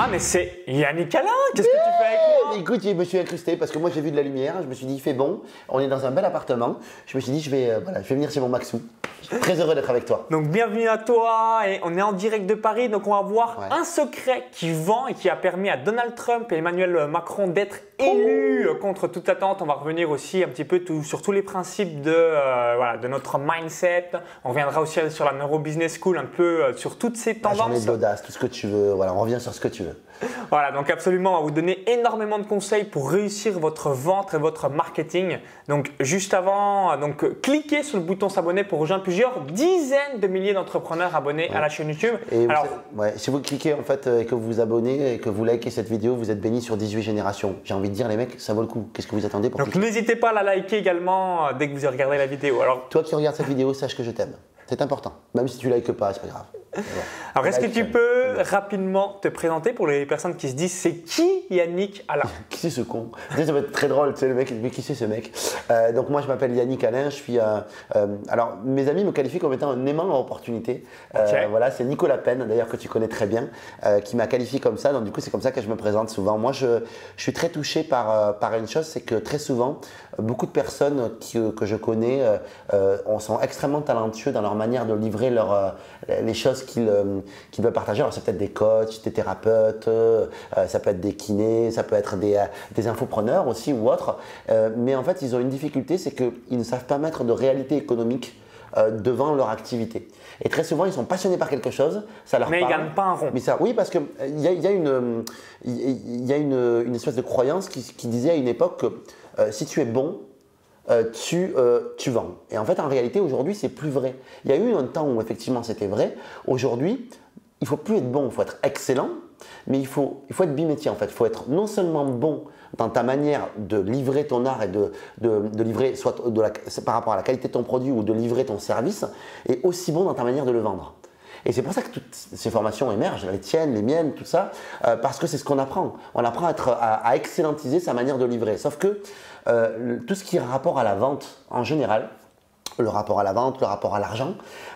Ah, mais c'est Yannick Alain Qu'est-ce que tu fais avec moi? Écoute, je me suis incrusté parce que moi j'ai vu de la lumière, je me suis dit il fait bon, on est dans un bel appartement. Je me suis dit je vais, euh, je vais venir chez mon Maxou. Très heureux d'être avec toi. Donc bienvenue à toi et on est en direct de Paris donc on va voir Ouais. un secret qui vend et qui a permis à Donald Trump et Emmanuel Macron d'être élus euh, contre toute attente. On va revenir aussi un petit peu tout- sur tous les principes de, euh, voilà, de notre mindset. On reviendra aussi sur la Neuro Business School un peu euh, sur toutes ces La tendances. de l'audace, tout ce que tu veux. Voilà, on revient sur ce que tu veux. Voilà, donc absolument, on va vous donner énormément de conseils pour réussir votre vente et votre marketing. Donc juste avant, donc cliquez sur le bouton s'abonner pour rejoindre plusieurs dizaines de milliers d'entrepreneurs abonnés à la chaîne YouTube. Et Alors, ouais, si vous cliquez en fait euh, et que vous vous abonnez et que vous likez cette vidéo, vous êtes béni sur 18 générations. J'ai envie de dire les mecs, ça vaut le coup. Qu'est-ce que vous attendez pour donc n'hésitez pas à la liker également euh, dès que vous avez regardé la vidéo. Alors, Toi qui regardes cette vidéo, sache que je t'aime. C'est important. Même si tu likes pas, c'est pas grave. Alors est-ce que tu peux rapidement te présenter pour les personnes qui se disent c'est qui Yannick Alain? Qui c'est ce con? Ça va être très drôle, tu sais, le mec, mais qui c'est ce mec? Euh, Donc moi je m'appelle Yannick Alain, je suis... euh, euh, alors mes amis me qualifient comme étant un aimant à opportunité. Voilà, c'est Nicolas Penn, d'ailleurs que tu connais très bien, qui m'a qualifié comme ça. Donc du coup c'est comme ça que je me présente souvent. Moi je, je suis très touché par, par une chose, c'est que très souvent, beaucoup de personnes qui- que je connais euh, euh, on- sont extrêmement talentueux dans leur manière de livrer leur, euh, les choses qu'ils euh, veulent partager. Alors c'est peut-être des coachs, des thérapeutes, euh, euh, ça peut être des kinés, ça peut être des, euh, des infopreneurs aussi ou autres. Euh, mais en fait, ils ont une difficulté, c'est qu'ils ne savent pas mettre de réalité économique euh, devant leur activité. Et très souvent, ils sont passionnés par quelque chose, ça leur Mais ils parle. gagnent pas un rond. Mais ça, oui, parce qu'il y a, y a, une, euh, il y a une, une espèce de croyance qui, qui disait à une époque que euh, si tu es bon, euh, tu, euh, tu vends. Et en fait, en réalité, aujourd'hui, c'est plus vrai. Il y a eu un temps où effectivement c'était vrai. Aujourd'hui, il faut plus être bon, il faut être excellent, mais il faut, il faut être bimétier en fait. Il faut être non seulement bon dans ta manière de livrer ton art et de, de, livrer, soit de la- par rapport à la qualité de ton produit ou de livrer ton service, et aussi bon dans ta manière de le vendre. Et c'est pour ça que toutes ces formations émergent, les tiennes, les miennes, tout ça, parce que c'est ce qu'on apprend. On apprend à, à excellentiser sa manière de livrer. Sauf que euh, tout ce qui est rapport à la vente en général, le rapport à la vente, le rapport à l'argent,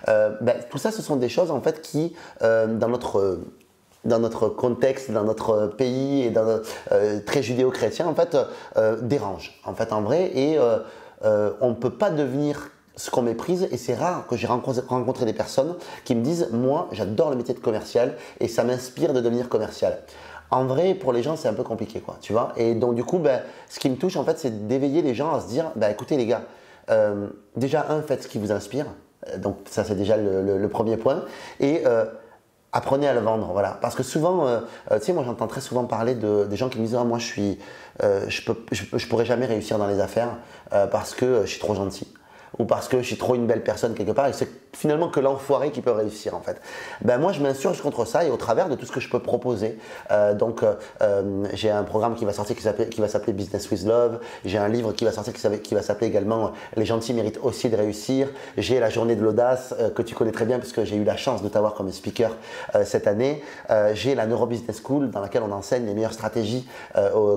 euh, ben, tout ça, ce sont des choses en fait qui, euh, dans notre contexte, dans notre pays et dans notre- très judéo-chrétien, en fait, dérangent, en fait, en vrai. Et on ne peut pas devenir ce qu'on méprise. Et c'est rare que j'ai rencontré des personnes qui me disent, moi, j'adore le métier de commercial et ça m'inspire de devenir commercial. En vrai, pour les gens, c'est un peu compliqué, quoi, tu vois. Et donc, du coup, ben, ce qui me touche, en fait, c'est d'éveiller les gens à se dire, ben, écoutez, les gars, euh, déjà, un, faites ce qui vous inspire. Euh, Donc, ça, c'est déjà le, premier point. Et euh, apprenez à le vendre, voilà. Parce que souvent, tu sais, moi, j'entends très souvent parler de, gens qui me disent, Ah, moi, je suis, je peux, je, pourrais jamais réussir dans les affaires parce que je suis trop gentil ou parce que je suis trop une belle personne quelque part et c'est finalement que l'enfoiré qui peut réussir en fait. Ben moi je m'insurge contre ça et au travers de tout ce que je peux proposer. Euh, donc euh, euh, j'ai un programme qui va sortir qui, va s'appeler Business with Love. J'ai un livre qui va sortir qui, va s'appeler également Les gentils méritent aussi de réussir. J'ai la journée de l'audace que tu connais très bien puisque j'ai eu la chance de t'avoir comme speaker cette année. J'ai la Neuro Business School dans laquelle on enseigne les meilleures stratégies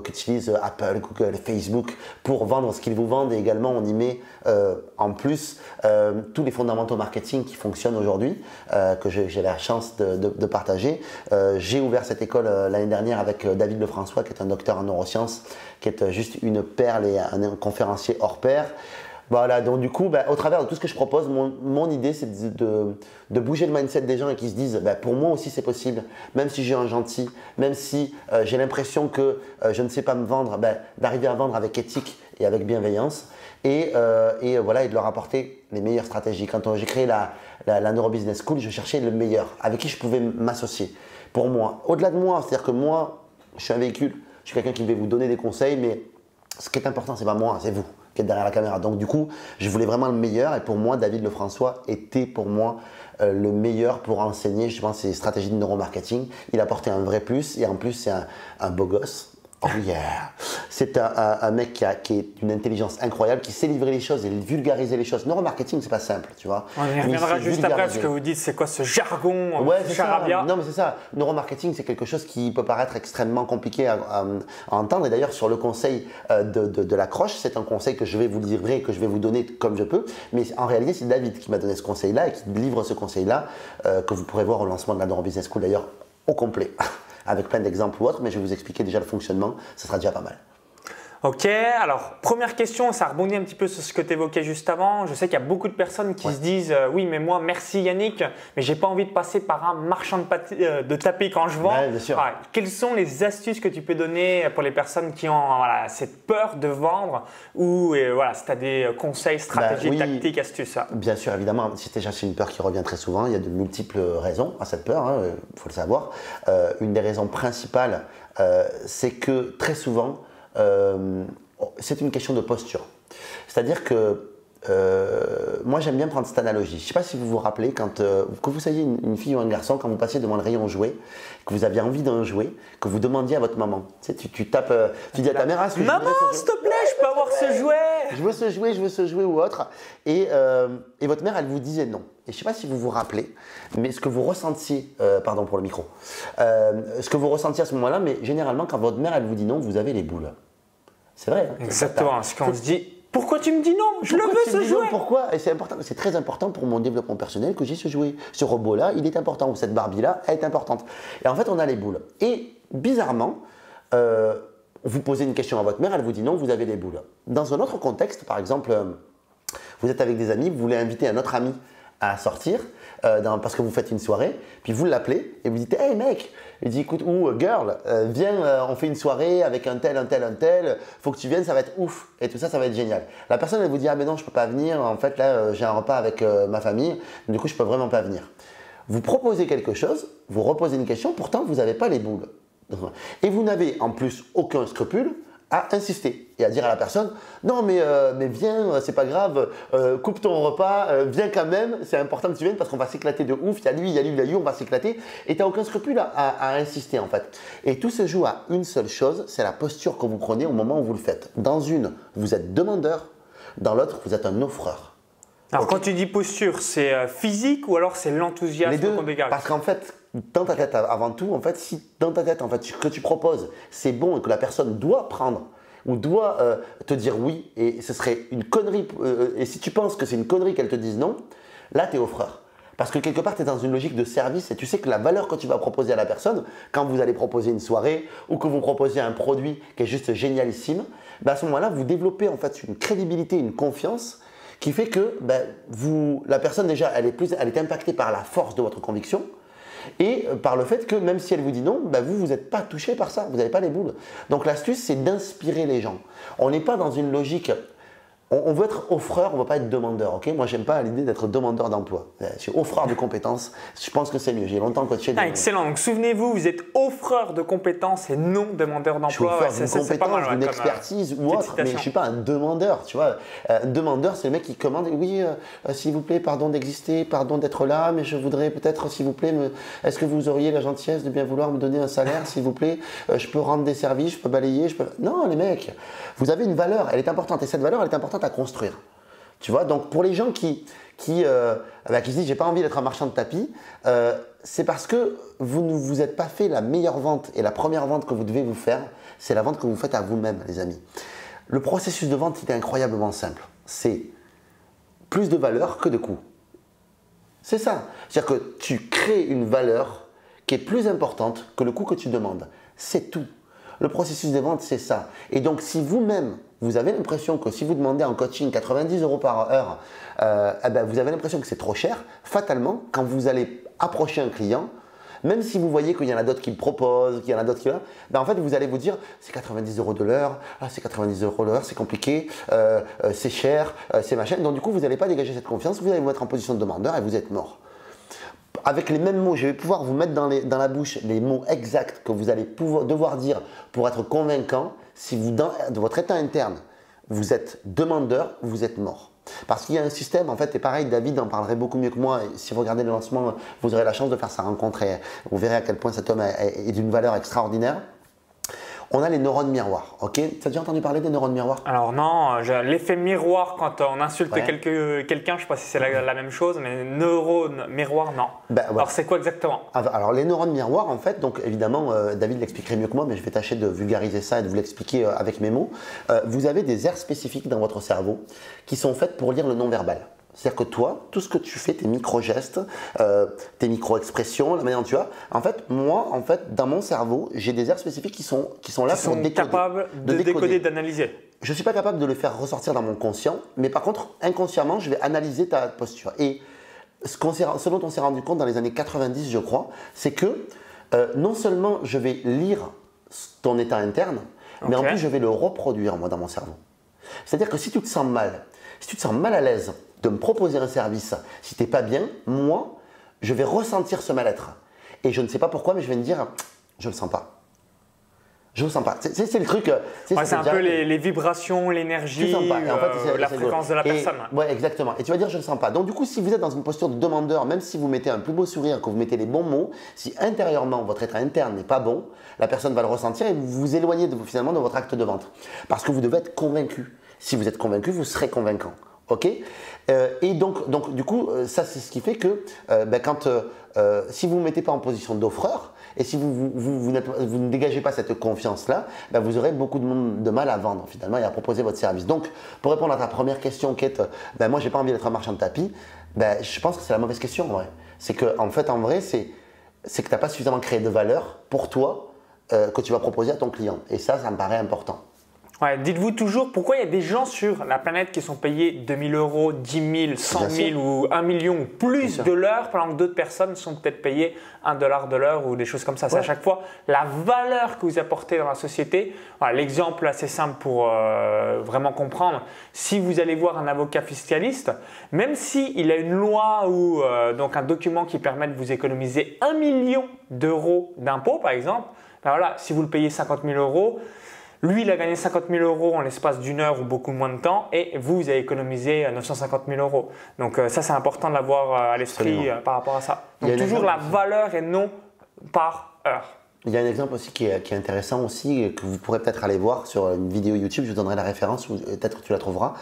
qu'utilisent Apple, Google, Facebook pour vendre ce qu'ils vous vendent et également on y met euh, en plus euh, tous les fondamentaux marketing qui fonctionnent aujourd'hui, euh, que j'ai la chance de, partager. Euh, j'ai ouvert cette école l'année dernière avec David Lefrançois, qui est un docteur en neurosciences, qui est juste une perle et un, conférencier hors pair. Voilà, donc du coup, bah, au travers de tout ce que je propose, mon, idée c'est de, bouger le mindset des gens et qui se disent, bah, pour moi aussi c'est possible, même si j'ai un gentil, même si j'ai l'impression que je ne sais pas me vendre, bah, d'arriver à vendre avec éthique et avec bienveillance et, euh, euh, voilà, et de leur apporter les meilleures stratégies. Quand euh, j'ai créé la, la, Neuro Business School, je cherchais le meilleur, avec qui je pouvais m'associer. Pour moi, au-delà de moi, c'est-à-dire que moi, je suis un véhicule, je suis quelqu'un qui va vous donner des conseils, mais ce qui est important, c'est pas moi, c'est vous qui êtes derrière la caméra. Donc du coup, je voulais vraiment le meilleur et pour moi, David Lefrançois était pour moi le meilleur pour enseigner justement ces stratégies de neuromarketing. Il apportait un vrai plus et en plus, c'est un beau gosse. Oh yeah C'est un, un- un mec qui, a, qui est d'une intelligence incroyable, qui sait livrer les choses et vulgariser les choses. Neuromarketing, c'est pas simple, tu vois. On y reviendra juste après vulgariser. que vous dites c'est quoi ce jargon Ouais, euh, c'est ça. charabia Non, mais c'est ça. Neuromarketing, c'est quelque chose qui peut paraître extrêmement compliqué à, à- à entendre. Et d'ailleurs, sur le conseil euh, de, de, de l'accroche, c'est un conseil que je vais vous livrer, que je vais vous donner comme je peux. Mais en réalité, c'est David qui m'a donné ce conseil-là et qui livre ce conseil-là, euh, que vous pourrez voir au lancement de la Neuro Business School d'ailleurs au complet. avec plein d'exemples ou autres, mais je vais vous expliquer déjà le fonctionnement, ce sera déjà pas mal. Ok, alors première question, ça rebondit un petit peu sur ce que tu évoquais juste avant. Je sais qu'il y a beaucoup de personnes qui se disent euh, oui, mais moi, merci Yannick, mais j'ai pas envie de passer par un marchand de, euh, de tapis quand je vends. bien sûr. quelles sont les astuces que tu peux donner pour les personnes qui ont cette peur de vendre ou voilà, si tu as des conseils, stratégies, ben tactiques, astuces? Bien sûr, évidemment, si déjà c'est une peur qui revient très souvent, il y a de multiples raisons à cette peur, il hein, faut le savoir. Euh, une des raisons principales, c'est que très souvent, euh, c'est une question de posture. C'est-à-dire que euh, moi j'aime bien prendre cette analogie. Je ne sais pas si vous vous rappelez, quand, euh, que vous soyez une, fille ou un garçon, quand vous passiez devant le rayon jouet, que vous aviez envie d'un jouet, que vous demandiez à votre maman. Tu, sais, tu, tapes, tu dis à ta mère, ah, Maman, s'il te plaît, je peux avoir ce jouet Je veux ce jouet, je veux ce jouet ou autre. Et, et votre mère, elle vous disait non. Et je ne sais pas si vous vous rappelez, mais ce que vous ressentiez, pardon pour le micro, ce que vous ressentiez à ce moment-là, mais généralement quand votre mère, elle vous dit non, vous avez les boules. C'est vrai. Hein. Exactement. Ce qu'on se dit, pourquoi tu me dis non? Je le veux ce jouet. pourquoi? Et c'est important, c'est très important pour mon développement personnel que j'ai ce jouet. Ce robot-là, il est important. Ou cette Barbie-là, elle est importante. Et en fait, on a les boules. Et bizarrement, euh, vous posez une question à votre mère, elle vous dit non, vous avez les boules. Dans un autre contexte, par exemple, euh, vous êtes avec des amis, vous voulez inviter un autre ami à sortir euh, parce que vous faites une soirée, puis vous l'appelez et vous dites Hey mec Il dit Écoute, ou girl, euh, viens, euh, on fait une soirée avec un tel, un tel, un tel, faut que tu viennes, ça va être ouf, et tout ça, ça va être génial. La personne, elle vous dit Ah, mais non, je peux pas venir, en fait, là, j'ai un repas avec ma famille, du coup, je peux vraiment pas venir. Vous proposez quelque chose, vous reposez une question, pourtant, vous n'avez pas les boules. Et vous n'avez en plus aucun scrupule à insister et à dire à la personne non mais, euh, mais viens, euh, c'est pas grave, euh, coupe ton repas, viens quand même, c'est important que tu viennes parce qu'on va s'éclater de ouf, il y a lui, il y a lui, il y a lui, on va s'éclater et tu n'as aucun scrupule à, insister en fait. Et tout se joue à une seule chose, c'est la posture que vous prenez au moment où vous le faites. Dans une, vous êtes demandeur, dans l'autre, vous êtes un offreur. Alors quand tu dis posture, c'est physique ou alors c'est l'enthousiasme qu'on dégage? Parce qu'en fait, dans ta tête avant tout, en fait, si dans ta tête, en fait, ce que tu proposes, c'est bon et que la personne doit prendre ou doit euh, te dire oui et ce serait une connerie, euh, et si tu penses que c'est une connerie qu'elle te dise non, là tu es offreur. Parce que quelque part, tu es dans une logique de service et tu sais que la valeur que tu vas proposer à la personne, quand vous allez proposer une soirée ou que vous proposez un produit qui est juste génialissime, ben à ce moment-là, vous développez en fait une crédibilité, une confiance qui fait que vous, la personne déjà, elle est, plus, elle est impactée par la force de votre conviction et par le fait que même si elle vous dit non, bah, vous, vous n'êtes pas touché par ça, vous n'avez pas les boules. Donc l'astuce, c'est d'inspirer les gens. On n'est pas dans une logique on, veut être offreur, on ne veut pas être demandeur. ok? Moi, j'aime pas l'idée d'être demandeur d'emploi. Euh, je suis offreur de compétences. Je pense que c'est mieux. J'ai longtemps coaché. Ah, excellent. Donc, souvenez-vous, vous êtes offreur de compétences et non demandeur d'emploi. Je suis offreur d'une compétence, d'une expertise ou autre, mais je ne suis pas un demandeur. Tu vois, euh, un demandeur, c'est le mec qui commande. Oui, euh, s'il vous plaît, pardon d'exister, pardon d'être là, mais je voudrais peut-être, s'il vous plaît, me... est-ce que vous auriez la gentillesse de bien vouloir me donner un salaire, s'il vous plaît? Je peux rendre des services, je peux balayer, je peux. Non, les mecs, vous avez une valeur. Elle est importante et cette valeur, elle est importante à construire. Tu vois, donc pour les gens qui, qui, euh, bah, qui se disent j'ai pas envie d'être un marchand de tapis, euh, c'est parce que vous ne vous êtes pas fait la meilleure vente et la première vente que vous devez vous faire, c'est la vente que vous faites à vous-même, les amis. Le processus de vente, il est incroyablement simple. C'est plus de valeur que de coût. C'est ça. C'est-à-dire que tu crées une valeur qui est plus importante que le coût que tu demandes. C'est tout. Le processus de vente, c'est ça. Et donc, si vous-même, vous avez l'impression que si vous demandez en coaching 90 euros par heure, euh, eh ben, vous avez l'impression que c'est trop cher, fatalement, quand vous allez approcher un client, même si vous voyez qu'il y en a d'autres qui proposent, qu'il y en a d'autres qui... Ben en fait, vous allez vous dire, c'est 90 euros de l'heure, ah, c'est 90 euros de l'heure, c'est compliqué, euh, euh, c'est cher, c'est machin. Donc du coup, vous n'allez pas dégager cette confiance, vous allez vous mettre en position de demandeur et vous êtes mort avec les mêmes mots, je vais pouvoir vous mettre dans, la bouche les mots exacts que vous allez pouvoir, devoir dire pour être convaincant. Si vous, dans votre état interne, vous êtes demandeur, vous êtes mort. Parce qu'il y a un système, en fait, et pareil, David en parlerait beaucoup mieux que moi. si vous regardez le lancement, vous aurez la chance de faire sa rencontre et vous verrez à quel point cet homme est d'une valeur extraordinaire on a les neurones miroirs. Ok? Tu as déjà entendu parler des neurones miroirs? Alors non, l'effet miroir quand on insulte quelqu'un, je ne sais pas si c'est la, même chose, mais neurones miroirs, non. Ben, alors c'est quoi exactement? Ah, Alors les neurones miroirs, en fait, donc évidemment, euh, David l'expliquerait mieux que moi, mais je vais tâcher de vulgariser ça et de vous l'expliquer euh, avec mes mots. Euh, vous avez des aires spécifiques dans votre cerveau qui sont faites pour lire le non-verbal. C'est-à-dire que toi, tout ce que tu fais, tes micro-gestes, euh, tes micro-expressions, la manière dont tu as, en fait, moi, en fait, dans mon cerveau, j'ai des aires spécifiques qui sont, qui sont là Qui pour sont décoder. capables de décoder, d'analyser. Je ne suis pas capable de le faire ressortir dans mon conscient, mais par contre, inconsciemment, je vais analyser ta posture. Et ce, dont on s'est rendu compte dans les années 90, je crois, c'est que euh, non seulement je vais lire ton état interne, mais en plus je vais le reproduire, moi, dans mon cerveau. C'est-à-dire que si tu te sens mal, si tu te sens mal à l'aise de me proposer un service, si tu n'es pas bien, moi, je vais ressentir ce mal-être. Et je ne sais pas pourquoi, mais je vais me dire, je ne le sens pas. Je ne le sens pas. C'est- le truc. Ouais, c'est un peu les, les vibrations, l'énergie. Et en fait, euh, la fréquence de la et- personne. Ouais, exactement. Et tu vas dire, je ne le sens pas. Donc, du coup, si vous êtes dans une posture de demandeur, même si vous mettez un plus beau sourire, que vous mettez les bons mots, si intérieurement votre état interne n'est pas bon, la personne va le ressentir et vous vous éloignez de, finalement de votre acte de vente. Parce que vous devez être convaincu. Si vous êtes convaincu, vous serez convaincant. OK Euh, Et donc, donc, du coup, euh, ça, c'est ce qui fait que euh, ben, quand, si vous ne vous mettez pas en position d'offreur, et si vous, vous, vous, ne dégagez pas cette confiance-là, ben, vous aurez beaucoup de, mal à vendre finalement et à proposer votre service. Donc, pour répondre à ta première question, Kate, ben, moi, j'ai pas envie d'être un marchand de tapis, ben, je pense que c'est la mauvaise question en vrai. C'est que, en fait, en vrai, c'est que tu n'as pas suffisamment créé de valeur pour toi que tu vas proposer à ton client. Et ça, ça me paraît important. Ouais, Dites-vous toujours pourquoi il y a des gens sur la planète qui sont payés 2000 euros, 10 000, 100 Bien 000 ou 1 million ou plus de l'heure, pendant que d'autres personnes sont peut-être payées 1 dollar de l'heure ou des choses comme ça. C'est à chaque fois la valeur que vous apportez dans la société. Voilà, L'exemple assez simple pour euh, vraiment comprendre, si vous allez voir un avocat fiscaliste, même s'il a une loi ou euh, donc un document qui permet de vous économiser 1 million d'euros d'impôts, par exemple, ben voilà, si vous le payez 50 000 euros, lui, il a gagné 50 000 euros en l'espace d'une heure ou beaucoup moins de temps, et vous, vous avez économisé euh, 950 000 euros. Donc euh, ça, c'est important de l'avoir euh, à l'esprit euh, par rapport à ça. Donc toujours la valeur et non par heure. Il y a un exemple aussi qui est, qui est intéressant aussi, que vous pourrez peut-être aller voir sur une vidéo YouTube, je vous donnerai la référence, ou peut-être tu la trouveras.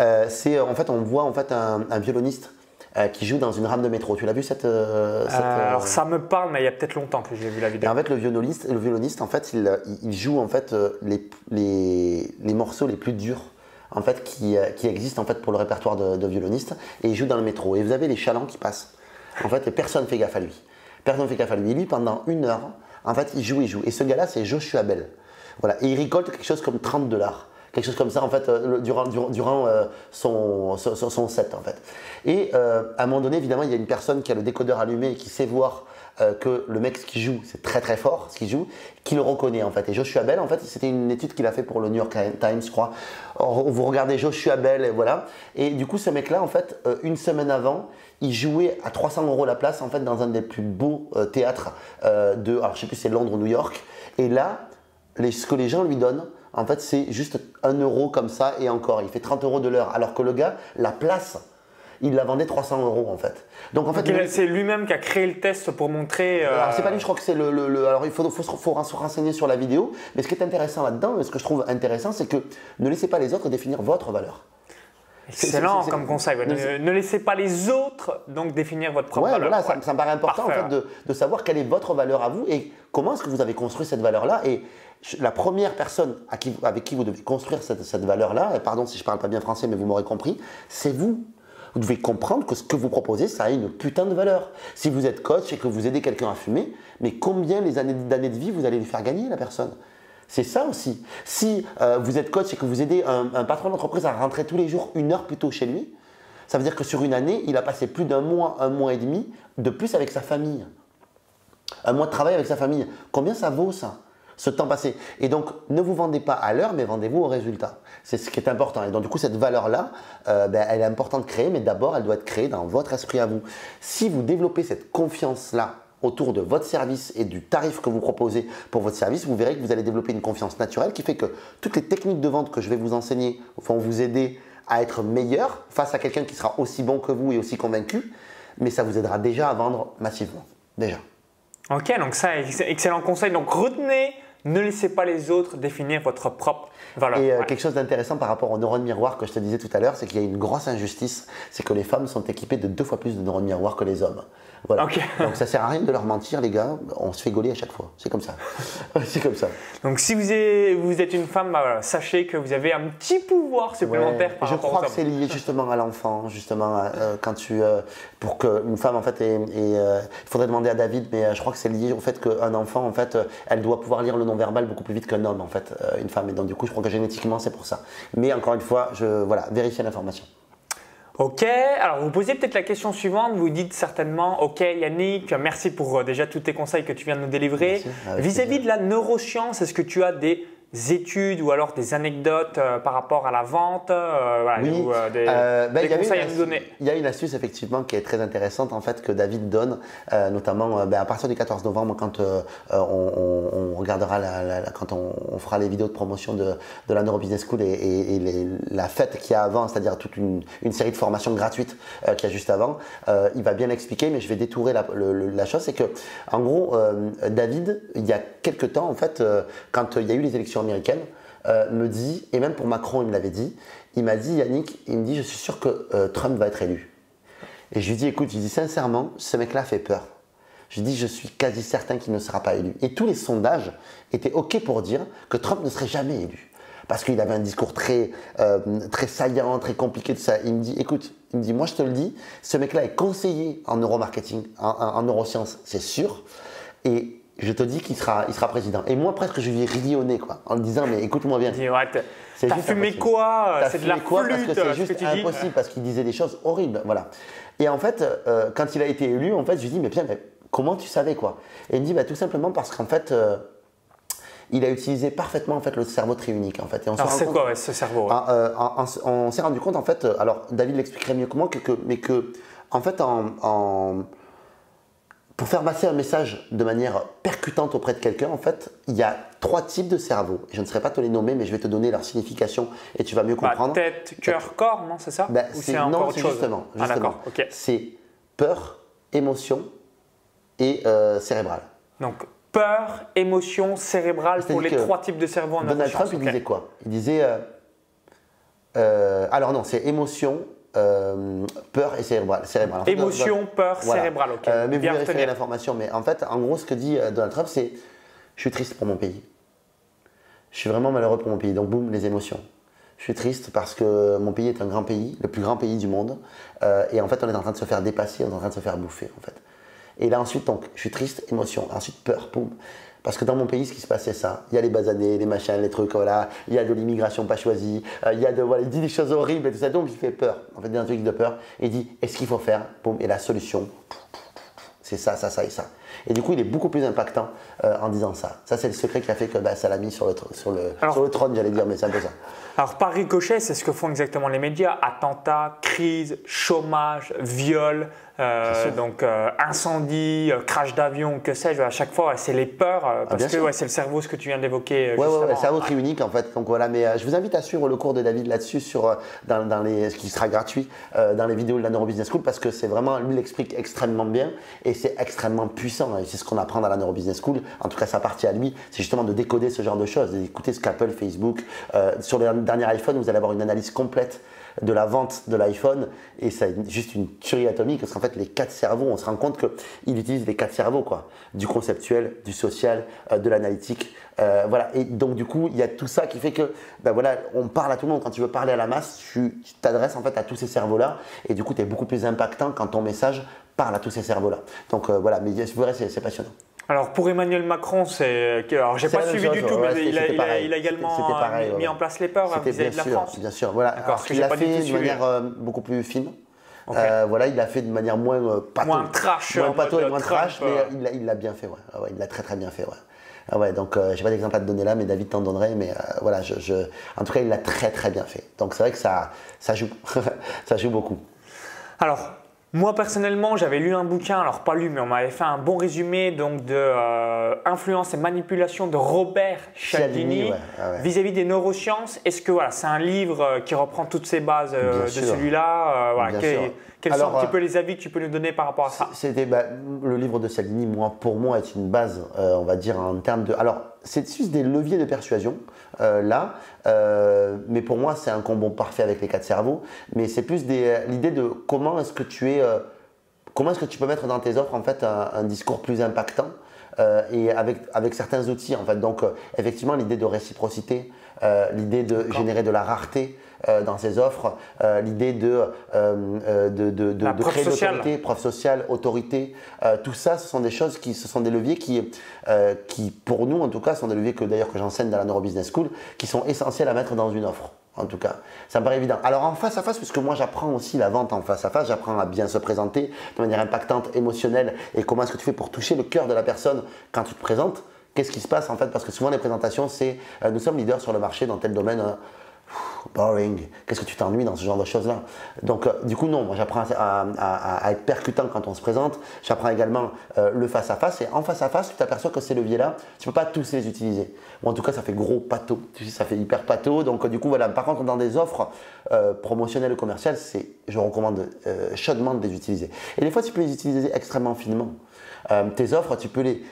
Euh, c'est en fait, on voit en fait un, un violoniste euh, qui joue dans une rame de métro. Tu l'as vu cette, euh, cette, Euh, alors ça me parle, mais il y a peut-être longtemps que j'ai vu la Et vidéo. en fait, le violoniste, le violoniste en fait, il, joue en fait euh, les, les, les morceaux les plus durs en fait qui, qui existent en fait pour le répertoire de, de violoniste et il joue dans le métro. Et vous avez les chalands qui passent. En fait, et personne fait gaffe à lui. Personne fait gaffe à lui. Et lui, pendant une heure, en fait, il joue, il joue. Et ce gars-là, c'est Joshua Bell. Voilà. Et il récolte quelque chose comme 30 dollars. Quelque chose comme ça, en fait, euh, durant, durant, euh, son, son, set, en fait. Et euh, à un moment donné, évidemment, il y a une personne qui a le décodeur allumé et qui sait voir que le mec ce qui joue, c'est très très fort ce qu'il joue, qui le reconnaît en fait. Et Joshua Bell, en fait, c'était une étude qu'il a fait pour le New York Times, je crois. Vous regardez Joshua Bell, et voilà. Et du coup, ce mec-là, en fait, une semaine avant, il jouait à 300 euros la place, en fait, dans un des plus beaux théâtres de, alors je sais plus c'est Londres ou New York. Et là, ce que les gens lui donnent, en fait, c'est juste un euro comme ça et encore. Il fait 30 euros de l'heure. Alors que le gars, la place, il la vendait 300 euros en fait. Donc en fait, le- C'est lui-même qui a créé le test pour montrer. euh, alors c'est pas lui, je crois que c'est le, le- le- Alors il faut, faut, se- faut se renseigner sur la vidéo. Mais ce qui est intéressant là-dedans, ce que je trouve intéressant, c'est que ne laissez pas les autres définir votre valeur. Excellent comme conseil. ne- laissez pas les autres donc définir votre propre Ouais, valeur. voilà, ça, Ouais. ça me paraît important en fait, de, de savoir quelle est votre valeur à vous et comment est-ce que vous avez construit cette valeur-là. Et la première personne avec qui vous devez construire cette, valeur-là, et pardon si je parle pas bien français, mais vous m'aurez compris, c'est vous. Vous devez comprendre que ce que vous proposez, ça a une putain de valeur. Si vous êtes coach et que vous aidez quelqu'un à fumer, mais combien les années d'années de vie vous allez lui faire gagner la personne? C'est ça aussi. Si euh, vous êtes coach et que vous aidez un patron d'entreprise à rentrer tous les jours une heure plus tôt chez lui, ça veut dire que sur une année, il a passé plus d'un mois, un mois et demi de plus avec sa famille. Un mois de travail avec sa famille. Combien ça vaut ça? Ce temps passé. Et donc, ne vous vendez pas à l'heure, mais vendez-vous au résultat. C'est ce qui est important. Et donc, du coup, cette valeur-là, euh, ben, elle est importante de créer, mais d'abord, elle doit être créée dans votre esprit à vous. Si vous développez cette confiance-là autour de votre service et du tarif que vous proposez pour votre service, vous verrez que vous allez développer une confiance naturelle qui fait que toutes les techniques de vente que je vais vous enseigner vont vous aider à être meilleur face à quelqu'un qui sera aussi bon que vous et aussi convaincu, mais ça vous aidera déjà à vendre massivement. Déjà. Ok, donc ça, ex- excellent conseil. Donc retenez, ne laissez pas les autres définir votre propre valeur. Et euh, Ouais. quelque chose d'intéressant par rapport aux neurones miroirs que je te disais tout à l'heure, c'est qu'il y a une grosse injustice, c'est que les femmes sont équipées de deux fois plus de neurones miroirs que les hommes. Voilà. Donc ça sert à rien de leur mentir, les gars. On se fait gauler à chaque fois. C'est comme ça. c'est comme ça. Donc si vous êtes, vous êtes une femme, bah, voilà, sachez que vous avez un petit pouvoir supplémentaire Ouais. par Je crois que c'est lié justement à l'enfant, justement, à, euh, quand tu, euh, pour qu'une femme en fait, ait- ait, euh, il faudrait demander à David, mais euh, je crois que c'est lié au fait qu'un enfant en fait, euh, elle doit pouvoir lire le non-verbal beaucoup plus vite qu'un homme en fait, euh, une femme. Et donc du coup, je crois que génétiquement c'est pour ça. Mais encore une fois, je voilà, vérifiez l'information. Ok, alors vous posez peut-être la question suivante, vous dites certainement, ok Yannick, merci pour euh, déjà tous tes conseils que tu viens de nous délivrer. Vis-à-vis de la neuroscience, est-ce que tu as des études ou alors des anecdotes euh, par rapport à la vente euh, voilà, Oui, ou, euh, des, ben, des conseils à nous donner Il y a une astuce effectivement qui est très intéressante en fait que David donne, notamment ben, à partir du 14 novembre quand on, regardera la, la- la- quand on, on fera les vidéos de promotion de, de la Neuro Business School et, et- et les- la fête qu'il y a avant, c'est-à-dire toute une, une série de formations gratuites qu'il y a juste avant. Il va bien l'expliquer, mais je vais détourer la, le- la chose, c'est que en gros David, il y a quelques temps en fait, quand il y a eu les élections américaines euh, me dit, et même pour Macron, il me l'avait dit, il m'a dit, Yannick, il me dit, je suis sûr que euh, Trump va être élu. Et je lui dis, écoute, je lui dis sincèrement, ce mec-là fait peur. Je lui dis, je suis quasi certain qu'il ne sera pas élu. Et tous les sondages étaient OK pour dire que Trump ne serait jamais élu. Parce qu'il avait un discours très, euh, très saillant, très compliqué de ça. Il me dit, écoute, il me dit, moi je te le dis, ce mec-là est conseiller en neuromarketing, en, en neurosciences, c'est sûr. Et je te dis qu'il sera, il sera président. Et moi, presque, je lui ai ri au nez, quoi, en lui disant, mais écoute-moi bien. C'est t'as fumé impossible. quoi? C'est de la quoi? Parce flûte que euh, c'est ce juste que tu dis impossible parce qu'il disait des choses horribles, voilà. Et en fait, euh, quand il a été élu, en fait, je lui dis mais bien, mais comment tu savais quoi? Et il me dit bah, tout simplement parce qu'en fait, euh, il a utilisé parfaitement en fait le cerveau triunique en fait. Et on Alors c'est quoi ouais, ce cerveau ouais? En- euh, en- en- on s'est rendu compte en fait, euh, alors David l'expliquerait mieux que moi, que, que- mais que en fait en, en- pour faire passer un message de manière percutante auprès de quelqu'un, en fait, il y a trois types de cerveau. Je ne saurais pas te les nommer, mais je vais te donner leur signification et tu vas mieux Bah, comprendre. Tête, cœur, corps, non C'est ça c'est- encore non, c'est chose justement. Ah justement. d'accord, ok. C'est peur, émotion et euh, cérébral. Donc peur, émotion, cérébrale pour les trois types de cerveau en Donald Trump, il disait quoi? Il disait. euh, euh, alors non, c'est émotion, euh, peur et cérébral. cérébral. En fait, Émotion, peur, Voilà. cérébral, ok. Euh, mais vous Bien vérifierez retenir. l'information. Mais en fait, en gros, ce que dit euh, Donald Trump, c'est je suis triste pour mon pays. Je suis vraiment malheureux pour mon pays. Donc, boum, les émotions. Je suis triste parce que mon pays est un grand pays, le plus grand pays du monde. Euh, et en fait, on est en train de se faire dépasser, on est en train de se faire bouffer, en fait. Et là, ensuite, donc, je suis triste, émotion. Ensuite, peur, boum. Parce que dans mon pays, ce qui se passe, c'est ça. Il y a les basanés, les machins, les trucs, voilà. Il y a de l'immigration pas choisie. euh, il y a de, voilà, il dit des choses horribles et tout ça. Donc, il fait peur. En fait, il y a un truc de peur. Et il dit, est-ce qu'il faut faire Boum. Et la solution, c'est ça, ça, ça et ça. Et du coup, il est beaucoup plus impactant euh, en disant ça. Ça, c'est le secret qui a fait que bah, ça l'a mis sur le, tr- sur le, Alors- sur le trône, j'allais dire, mais c'est un peu ça. Alors par ricochet, c'est ce que font exactement les médias. Attentats, crise, chômage, viol, euh, donc euh, incendie, euh, crash d'avion, que sais-je. À chaque fois, c'est les peurs euh, parce bien que ouais, c'est le cerveau, ce que tu viens d'évoquer. euh, Ouais, ouais, avant. cerveau triunique en fait. Donc voilà, mais je vous invite à suivre le cours de David là-dessus, sur, dans, dans les, ce qui sera gratuit dans les vidéos de la Neuro Business School, parce que c'est vraiment, lui, il explique extrêmement bien et c'est extrêmement puissant. Et c'est ce qu'on apprend dans la Neuro Business School, en tout cas sa partie à lui, c'est justement de décoder ce genre de choses, d'écouter ce qu'Apple, Facebook, sur le dernier iPhone, vous allez avoir une analyse complète de la vente de l'iPhone et c'est juste une tuerie atomique parce qu'en fait les quatre cerveaux on se rend compte qu'il utilise les quatre cerveaux quoi. Du conceptuel du social euh, de l'analytique euh, voilà. Et donc du coup il y a tout ça qui fait que ben voilà on parle à tout le monde. Quand tu veux parler à la masse tu t'adresses en fait à tous ces cerveaux là et du coup tu es beaucoup plus impactant quand ton message parle à tous ces cerveaux là donc euh, voilà. Mais c'est c'est passionnant Alors pour Emmanuel Macron, c'est alors j'ai pas suivi chose, du tout, ouais, mais il, a, c'était il a- pareil. il a également pareil, mis ouais. en place les peurs hein, C'était vis-à-vis de la sûr, France. bien sûr. Voilà. Alors, il l'a fait de manière euh, beaucoup plus fine. Euh, voilà, il l'a fait de manière moins euh, pato. Moins trash, moins pato et moins Trump, trash, mais euh. il l'a- il l'a bien fait. Ouais. Ah ouais, il l'a très très bien fait. Ouais. Ah ouais, donc euh, j'ai pas d'exemple à te donner là, mais David t'en donnerait. Mais euh, voilà, je, je- en tout cas, il l'a très très bien fait. Donc c'est vrai que ça, ça joue, ça joue beaucoup. Alors, moi personnellement, j'avais lu un bouquin, alors pas lu, mais on m'avait fait un bon résumé donc de euh, influence et manipulation de Robert Cialdini Cialdini, ouais, ah ouais. vis-à-vis des neurosciences. Est-ce que voilà, c'est un livre euh, qui reprend toutes ces bases euh, de celui-là euh, voilà. Quels Alors, sont un petit peu les avis que tu peux nous donner par rapport à ça? C'était bah, le livre de Salini, moi, pour moi, est une base, on va dire en termes de. Alors, c'est juste des leviers de persuasion euh, là, euh, mais pour moi, c'est un combo parfait avec les quatre cerveaux. Mais c'est plus l'idée de comment est-ce que tu es euh, comment est-ce que tu peux mettre dans tes offres en fait un, discours plus impactant et avec, avec certains outils en fait. Donc effectivement l'idée de réciprocité, l'idée de générer de la rareté, euh, dans ces offres, euh, l'idée de, euh, de, de, de, de créer l'autorité, preuve sociale, autorité, tout ça, ce sont des choses qui, ce sont des leviers qui, qui, pour nous en tout cas, sont des leviers que d'ailleurs que j'enseigne dans la Neurobusiness School, qui sont essentiels à mettre dans une offre en tout cas. Ça me paraît évident. Alors en face à face, puisque moi j'apprends aussi la vente en face à face, j'apprends à bien se présenter de manière impactante, émotionnelle, et comment est-ce que tu fais pour toucher le cœur de la personne quand tu te présentes. Qu'est-ce qui se passe en fait Parce que souvent les présentations, c'est nous sommes leaders sur le marché dans tel domaine. Hein boring, qu'est-ce que tu t'ennuies dans ce genre de choses-là? Donc, euh, du coup, non, moi j'apprends à, être percutant quand on se présente, j'apprends également euh, le face-à-face, et en face-à-face, tu t'aperçois que ces leviers-là, tu ne peux pas tous les utiliser. Ou en tout cas, ça fait gros pâteau, tu sais, ça fait hyper pâteau, donc du coup, voilà. Par contre, dans des offres euh, promotionnelles ou commerciales, je recommande chaudement de les utiliser. Et des fois, tu peux les utiliser extrêmement finement. tes offres, tu peux les...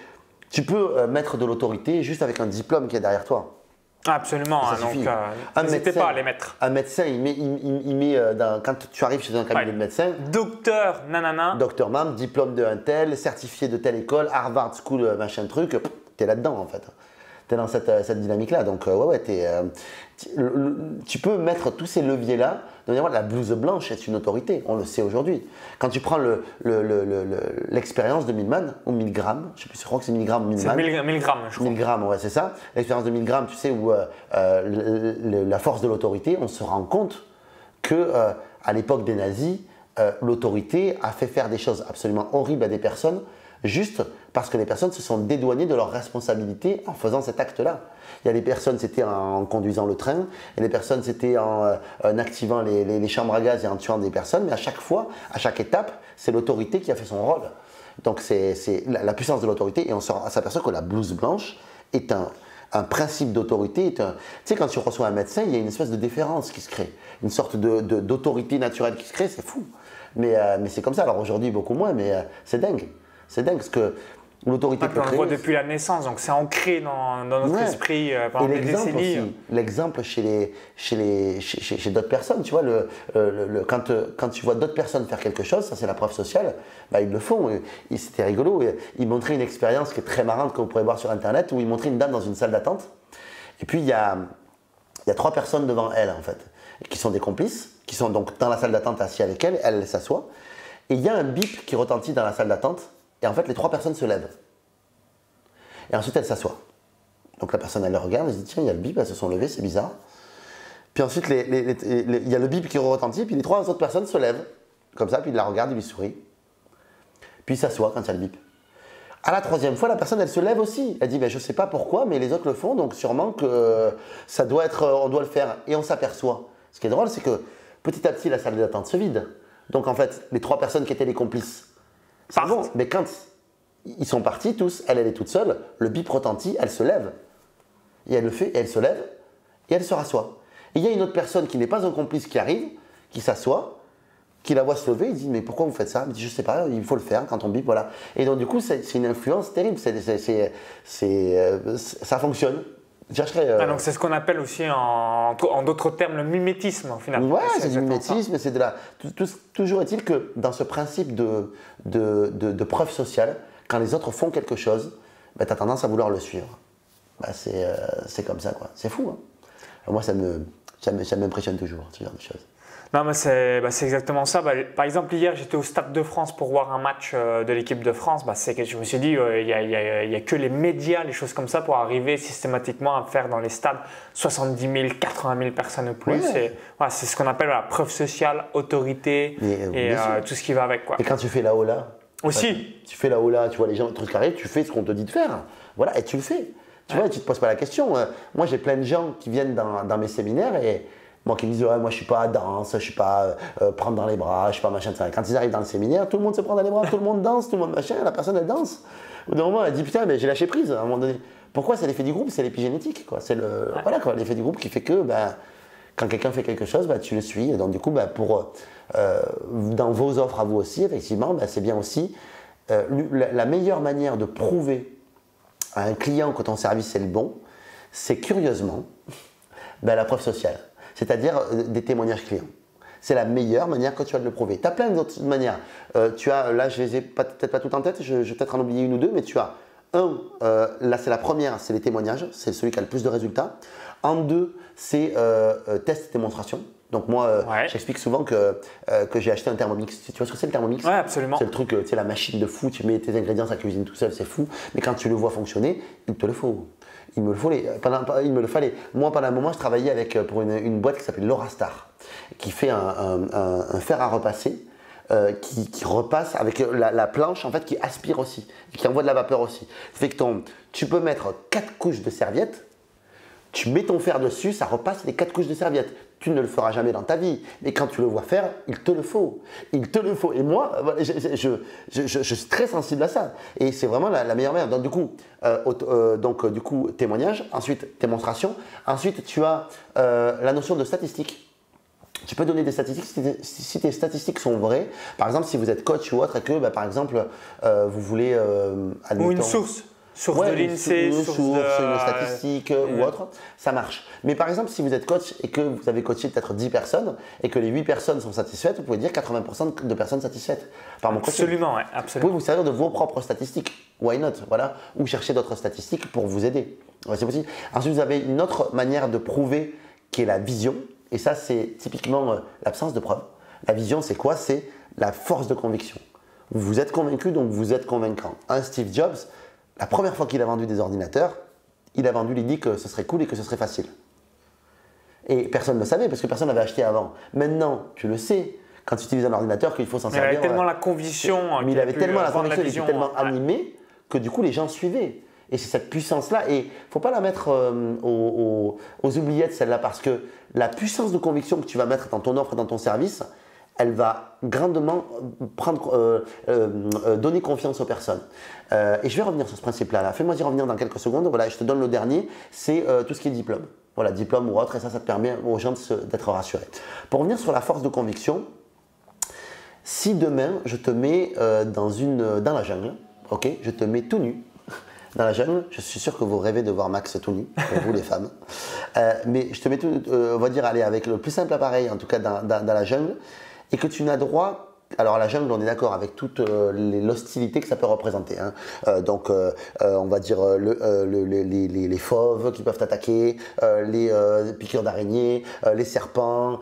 Tu peux mettre de l'autorité juste avec un diplôme qui est derrière toi. Absolument, hein, donc euh, n'hésitez pas à les mettre. Un médecin, il met, il, met euh, dans, quand tu arrives chez un cabinet de médecin. Docteur, nanana. Docteur Mam, diplôme de un tel, certifié de telle école, Harvard School, euh, machin truc, tu es là-dedans en fait es dans cette, cette dynamique-là. Donc, ouais, ouais, es, tu peux mettre tous ces leviers-là. La blouse blanche est une autorité, on le sait aujourd'hui. Quand tu prends l'expérience le, le, de Milman, ou 1000 grammes, je sais plus, je crois que c'est 1000 grammes, 1000 grammes, je crois. 1000 grammes, ouais, c'est ça. L'expérience de 1000 grammes, tu sais, où euh, euh, la force de l'autorité, on se rend compte que euh, à l'époque des nazis, l'autorité a fait faire des choses absolument horribles à des personnes juste parce que les personnes se sont dédouanées de leurs responsabilités en faisant cet acte-là. Il y a des personnes, c'était en conduisant le train, et des personnes, c'était en, euh, activant les, chambres à gaz et en tuant des personnes, mais à chaque fois, à chaque étape, c'est l'autorité qui a fait son rôle. Donc c'est la, puissance de l'autorité, et on s'aperçoit que la blouse blanche est un, principe d'autorité. Tu sais, quand tu reçois un médecin, il y a une espèce de déférence qui se crée, une sorte d'autorité de, naturelle qui se crée, c'est fou. Mais, euh, mais c'est comme ça. Alors aujourd'hui, beaucoup moins, mais euh, c'est dingue. C'est dingue parce que l'autorité peut On le voit depuis la naissance, donc c'est ancré dans, notre esprit euh, pendant des décennies. L'exemple chez, les, chez, les, chez, d'autres personnes, tu vois, le, le, quand, quand, tu vois d'autres personnes faire quelque chose, ça c'est la preuve sociale, bah, ils le font. C'était rigolo. Ils montraient une expérience qui est très marrante que vous pourrez voir sur Internet où ils montraient une dame dans une salle d'attente. Et puis il y a, y a trois personnes devant elle en fait, qui sont des complices, qui sont donc dans la salle d'attente assis avec elle, elle s'assoit. Et il y a un bip qui retentit dans la salle d'attente et en fait, les trois personnes se lèvent. Et ensuite, elles s'assoient. Donc la personne, elle le regarde, elle se dit tiens, il y a le bip, elles se sont levées, c'est bizarre. Puis ensuite, il y a le bip qui retentit, puis les trois autres personnes se lèvent, comme ça, puis ils la regardent, ils lui sourient. Puis ils s'assoient quand il y a le bip. À la troisième fois, la personne, elle se lève aussi. Elle dit ben, Je ne sais pas pourquoi, mais les autres le font, donc sûrement que ça doit être, on doit le faire. Et on s'aperçoit. Ce qui est drôle, c'est que petit à petit, la salle d'attente se vide. Donc en fait, les trois personnes qui étaient les complices Pardon, mais quand ils sont partis tous, elle, elle est toute seule, le bip retentit, elle se lève. Et elle le fait, et elle se lève, et elle se rassoit. Et il y a une autre personne qui n'est pas un complice qui arrive, qui s'assoit, qui la voit se lever, il dit Mais pourquoi vous faites ça? Il dit Je sais pas, il faut le faire quand on bip, voilà. Et donc, du coup, c'est une influence terrible, c'est, euh, ça fonctionne. Euh, ah, donc c'est ce qu'on appelle aussi en, en d'autres termes le mimétisme finalement. Ouais, c'est du mimétisme, c'est de la. toujours est-il que dans ce principe de, de, de, preuve sociale, quand les autres font quelque chose, bah, tu as tendance à vouloir le suivre. Bah, euh, c'est, comme ça, quoi. C'est fou. Hein. moi, ça, me, ça m'impressionne toujours, ce genre de choses. Non, mais c'est bah, exactement ça. Bah, par exemple, hier, j'étais au Stade de France pour voir un match euh, de l'équipe de France. Bah, que je me suis dit, euh, il n'y a, que les médias, les choses comme ça, pour arriver systématiquement à faire dans les stades 70 000, 80 000 personnes ou plus. C'est ce qu'on appelle la preuve sociale, autorité euh, et tout ce qui va avec. Quoi. Et quand tu fais la hola Aussi. tu, fais la hola, tu vois les gens, trucs carrés, tu fais ce qu'on te dit de faire. Voilà, et tu le fais. Tu vois, tu ne te poses pas la question. Moi, j'ai plein de gens qui viennent dans, dans mes séminaires et moi qui me disent, ouais, moi je suis pas danse, je suis pas euh, euh, prendre dans les bras, je suis pas machin. Quand ils arrivent dans le séminaire, tout le monde se prend dans les bras, tout le monde danse, tout le monde machin, la personne elle danse. Au bout d'un moment, elle dit, putain, mais j'ai lâché prise à un moment donné. Pourquoi c'est l'effet du groupe? C'est l'épigénétique, quoi. C'est le, voilà, quoi, l'effet du groupe qui fait que, ben, quand quelqu'un fait quelque chose, ben, tu le suis. Et donc, du coup, ben, pour, euh, dans vos offres à vous aussi, effectivement, ben, c'est bien aussi la, meilleure manière de prouver à un client que ton service est le bon, c'est curieusement ben, la preuve sociale c'est-à-dire euh, des témoignages clients. C'est la meilleure manière que tu as de le prouver. Tu as plein d'autres manières. Euh, tu as, là, je les ai peut-être pas tout en tête, je, je vais peut-être en oublier une ou deux, mais tu as un, euh, là c'est la première, c'est les témoignages, c'est celui qui a le plus de résultats. En deux, c'est euh, test et démonstration. Donc moi, euh, Ouais. j'explique souvent que, euh, que j'ai acheté un Thermomix. Tu vois ce que c'est le Thermomix? Ouais, absolument. C'est le truc, sais, la machine de fou, tu mets tes ingrédients, ça cuisine tout seul, c'est fou. Mais quand tu le vois fonctionner, il te le faut. Il me le. Pendant, il me fallait. Moi, pendant un moment, je travaillais avec, euh, pour une, boîte qui s'appelle Laura Star, qui fait un, fer à repasser. euh, qui, repasse avec la, la planche en fait qui aspire aussi, qui envoie de la vapeur aussi. Fait tu peux mettre quatre couches de serviettes tu mets ton fer dessus, ça repasse les quatre couches de serviettes. Tu ne le feras jamais dans ta vie. Mais quand tu le vois faire, il te le faut. Il te le faut. Et moi, je, je- je- je- suis très sensible à ça. Et c'est vraiment la, la meilleure manière. Donc, du coup, euh, euh, donc, euh, du coup, témoignage, ensuite démonstration. Ensuite, tu as euh, la notion de statistique. Tu peux donner des statistiques si tes, statistiques sont vraies. Par exemple, si vous êtes coach ou autre et que, bah, par exemple, vous voulez. Ou une source. Source Ouais, de l'INSEE, source, source, de. une statistique euh, ou autre, ça marche. Mais par exemple, si vous êtes coach et que vous avez coaché peut-être 10 personnes et que les 8 personnes sont satisfaites, vous pouvez dire 80% de personnes satisfaites par mon coaching. Absolument, ouais, Vous absolument. pouvez vous servir de vos propres statistiques. Why not Voilà. Ou chercher d'autres statistiques pour vous aider. Ouais, c'est possible. Ensuite, vous avez une autre manière de prouver qui est la vision. Et ça, c'est typiquement euh, l'absence de preuve. La vision, c'est quoi? C'est la force de conviction. Vous êtes convaincu, donc vous êtes convaincant. Un Steve Jobs, la première fois qu'il a vendu des ordinateurs, il a vendu l'idée que ce serait cool et que ce serait facile. Et personne ne le savait parce que personne n'avait acheté avant. Maintenant, tu le sais, quand tu utilises un ordinateur, qu'il faut s'en Il servir. avait tellement la conviction. mais il avait tellement la conviction, il était tellement animé que du coup les gens suivaient. Et c'est cette puissance-là. Et il ne faut pas la mettre euh, aux, aux- aux oubliettes, celle-là, parce que la puissance de conviction que tu vas mettre dans ton offre, dans ton service, elle va grandement euh, euh, euh, donner confiance aux personnes. Et je vais revenir sur ce principe-là. Là. Fais-moi y revenir dans quelques secondes. Voilà, je te donne le dernier, c'est tout ce qui est diplôme. Voilà, diplôme ou autre, et ça, ça te permet aux gens d'être rassurés. Pour revenir sur la force de conviction, si demain je te mets dans, une, dans la jungle, ok, je te mets tout nu dans la jungle, je suis sûr que vous rêvez de voir Max tout nu, vous les femmes, mais je te mets tout, euh, on va dire, allez, avec le plus simple appareil, en tout cas dans la jungle, et que tu n'as droit. Alors la jungle, on est d'accord avec toute euh, l'hostilité que ça peut représenter. hein. Euh, donc, euh, euh, on va dire le- le- les, les- fauves qui peuvent t'attaquer, les piqûres d'araignées, les serpents,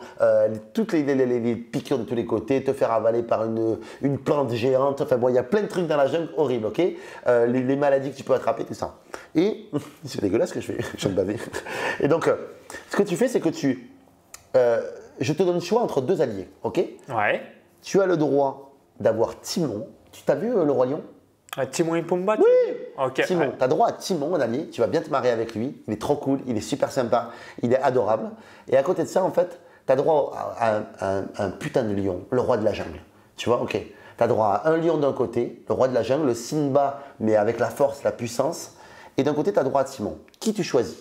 toutes les, piqûres de tous les côtés, te faire avaler par une, plante géante. Enfin bon, il y a plein de trucs dans la jungle horribles, ok? Les, maladies que tu peux attraper, tout ça. Et c'est dégueulasse ce que je fais, je de baver. Et donc, ce que tu fais, c'est que tu, je te donne le choix entre deux alliés, ok Ouais. tu as le droit d'avoir Timon. Tu t'as vu euh, le roi lion? Euh, Timon et Pumba tu dire? Ok. Timon, ouais. tu as droit à Timon, un ami, tu vas bien te marier avec lui, il est trop cool, il est super sympa, il est adorable. Et à côté de ça, en fait, tu as droit à, à- à un, un putain de lion, le roi de la jungle. Tu vois, ok. Tu as droit à un lion d'un côté, le roi de la jungle, le Simba, mais avec la force, la puissance. Et d'un côté, tu as droit à Timon. Qui tu choisis?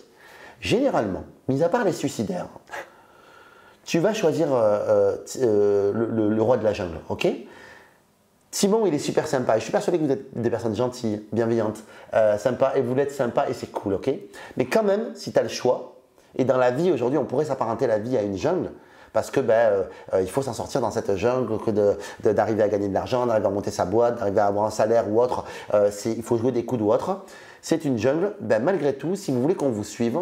Généralement, mis à part les suicidaires, tu vas choisir euh, euh, euh, le, roi de la jungle, ok? Simon, il est super sympa. Je suis persuadé que vous êtes des personnes gentilles, bienveillantes, sympas, et vous l'êtes sympa, et c'est cool, ok? Mais quand même, si tu as le choix, et dans la vie aujourd'hui, on pourrait s'apparenter la vie à une jungle, parce que ben, il faut s'en sortir dans cette jungle, que de- de- d'arriver à gagner de l'argent, d'arriver à monter sa boîte, d'arriver à avoir un salaire ou autre. Il faut jouer des coups ou autre. C'est une jungle. Ben, malgré tout, si vous voulez qu'on vous suive,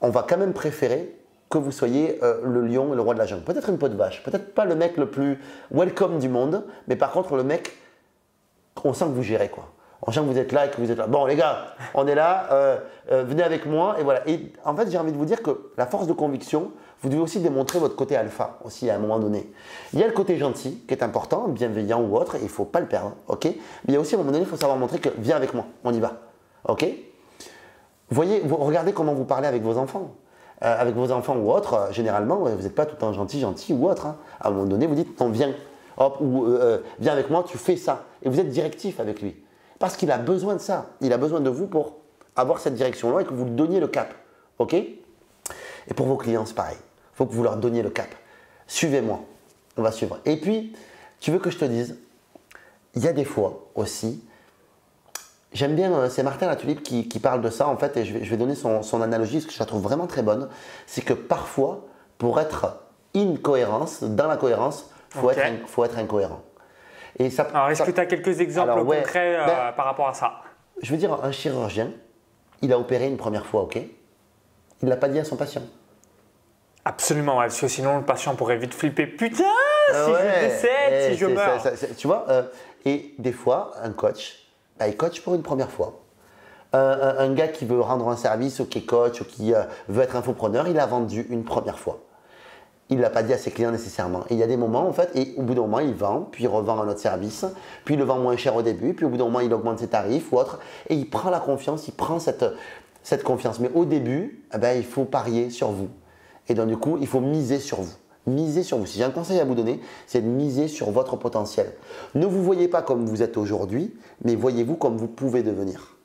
on va quand même préférer que vous soyez euh, le lion et le roi de la jungle. Peut-être une peau de vache, peut-être pas le mec le plus welcome du monde, mais par contre le mec, on sent que vous gérez quoi. On sent que vous êtes là et que vous êtes là. Bon les gars, on est là, euh, euh, venez avec moi et voilà. Et en fait j'ai envie de vous dire que la force de conviction, vous devez aussi démontrer votre côté alpha aussi à un moment donné. Il y a le côté gentil qui est important, bienveillant ou autre, il faut pas le perdre, ok? Mais il y a aussi à un moment donné, il faut savoir montrer que viens avec moi, on y va, ok? Voyez, regardez comment vous parlez avec vos enfants. Euh, avec vos enfants ou autres, euh, généralement, vous n'êtes pas tout le temps gentil, gentil ou autre. hein. À un moment donné, vous dites, viens, hop, ou euh, viens avec moi, tu fais ça. Et vous êtes directif avec lui. Parce qu'il a besoin de ça. Il a besoin de vous pour avoir cette direction-là et que vous lui donniez le cap. OK? Et pour vos clients, c'est pareil. Il faut que vous leur donniez le cap. Suivez-moi. On va suivre. Et puis, tu veux que je te dise, il y a des fois aussi, J'aime bien, euh, c'est Martin Latulipe qui, qui parle de ça en fait, et je vais, je vais donner son, son analogie parce que je la trouve vraiment très bonne. C'est que parfois, pour être incohérence, dans la cohérence, il faut, être, faut être incohérent. Et ça, Alors, est-ce que tu as quelques exemples Alors, ouais. concrets euh, Ben- par rapport à ça? Je veux dire, un chirurgien, il a opéré une première fois, ok? Il ne l'a pas dit à son patient. Absolument, parce que sinon le patient pourrait vite flipper. Putain, si Ah ouais, je décède, eh, si je c'est- meurs. ça- ça- tu vois, euh, et des fois, un coach, il coach pour une première fois. Un, gars qui veut rendre un service ou qui est coach ou qui euh, veut être infopreneur, il a vendu une première fois. Il ne l'a pas dit à ses clients nécessairement. Et il y a des moments, en fait, et au bout d'un moment, il vend, puis il revend un autre service, puis il le vend moins cher au début, puis au bout d'un moment, il augmente ses tarifs ou autre, et il prend la confiance, il prend cette, cette confiance. Mais au début, eh ben, il faut parier sur vous. Et donc, du coup, il faut miser sur vous. Miser sur vous. Si j'ai un conseil à vous donner, c'est de miser sur votre potentiel. Ne vous voyez pas comme vous êtes aujourd'hui, mais voyez-vous comme vous pouvez devenir.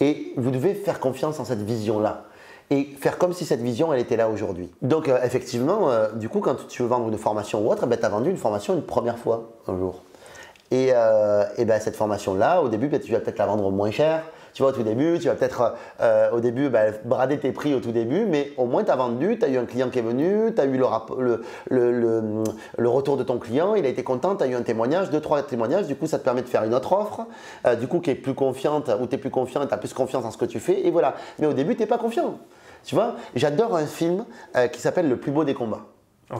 Et vous devez faire confiance en cette vision-là. Et faire comme si cette vision, elle était là aujourd'hui. Donc, euh, effectivement, euh, du coup, quand tu veux vendre une formation ou autre, ben, tu as vendu une formation une première fois un jour. Et, euh, et ben, cette formation-là, au début, ben, tu vas peut-être la vendre moins cher. Tu vois, au tout début, tu vas peut-être euh, au début ben, brader tes prix au tout début, mais au moins tu as vendu, tu as eu un client qui est venu, tu as eu le, le- le retour de ton client, il a été content, tu as eu un témoignage, deux, trois témoignages, du coup ça te permet de faire une autre offre, euh, du coup qui est plus confiante, ou tu es plus confiant, tu as plus confiance en ce que tu fais, et voilà. Mais au début, tu n'es pas confiant. Tu vois, j'adore un film euh, qui s'appelle Le plus beau des combats.